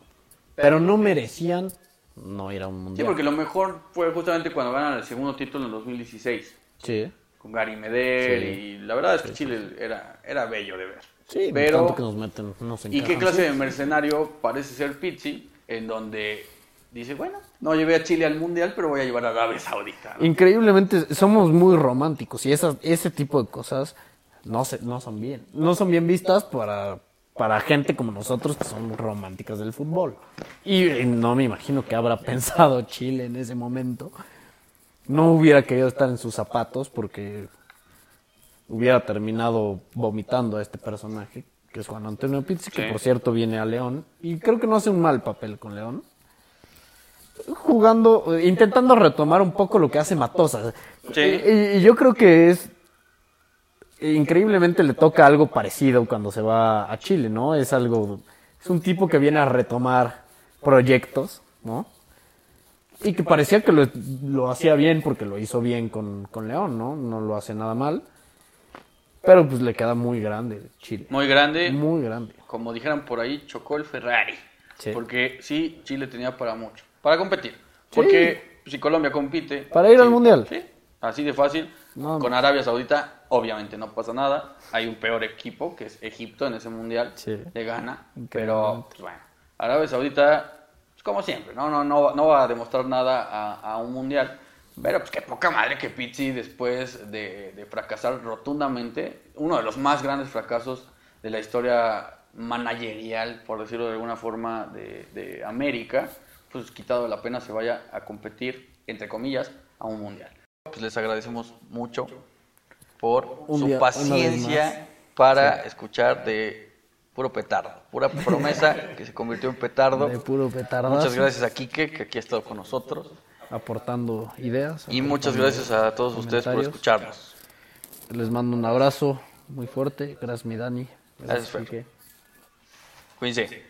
Pero no merecían no ir a un Sí, mundial. porque lo mejor fue justamente cuando ganan el segundo título en 2016 Sí. con Gary Medel Sí. y la verdad es que Chile era, era bello de ver. Sí, pero tanto que nos meten, nos ¿y qué clase de mercenario parece ser Pizzi en donde dice, bueno, no llevé a Chile al mundial, pero voy a llevar a Arabia Saudita? ¿no? Increíblemente somos muy románticos y esas, ese tipo de cosas no, se, no son bien. No son bien vistas para, para gente como nosotros que son románticas del fútbol. Y no me imagino que habrá pensado Chile en ese momento. No hubiera querido estar en sus zapatos porque hubiera terminado vomitando a este personaje, que es Juan Antonio Pizzi, que Sí. por cierto viene a León. Y creo que no hace un mal papel con León jugando, intentando retomar un poco lo que hace Matosas. Sí. Y, y yo creo que es increíblemente le toca algo parecido cuando se va a Chile, ¿no? Es algo, es un tipo que viene a retomar proyectos, ¿no? Y que parecía que lo, lo hacía bien porque lo hizo bien con, con León, ¿no? No lo hace nada mal. Pero pues le queda muy grande Chile. Muy grande. Muy grande. como dijeran por ahí, chocó el Ferrari. Sí. Porque sí, Chile tenía para mucho. Para competir. Porque si Colombia compite. Para ir al Mundial. Sí, así de fácil. No, Con. Arabia Saudita, obviamente no pasa nada. Hay un peor equipo, que es Egipto en ese Mundial. Sí. Le gana. Pero, pues, bueno, Arabia Saudita, pues, como siempre, ¿no? No, no, no va a demostrar nada a, a un Mundial. Pero pues qué poca madre que Pizzi después de, de fracasar rotundamente, uno de los más grandes fracasos de la historia managerial, por decirlo de alguna forma, de, de América, pues quitado la pena se vaya a competir, entre comillas, a un mundial. Pues les agradecemos mucho por Un su día- paciencia para escuchar de puro petardo, pura promesa que se convirtió en petardo. De puro petardazo. Muchas gracias a Quique, que aquí ha estado con nosotros. Aportando ideas. Y muchas gracias a todos ustedes por escucharnos. Les mando un abrazo muy fuerte. Gracias, mi Dani. Gracias, Fer. Quique. Cuídense.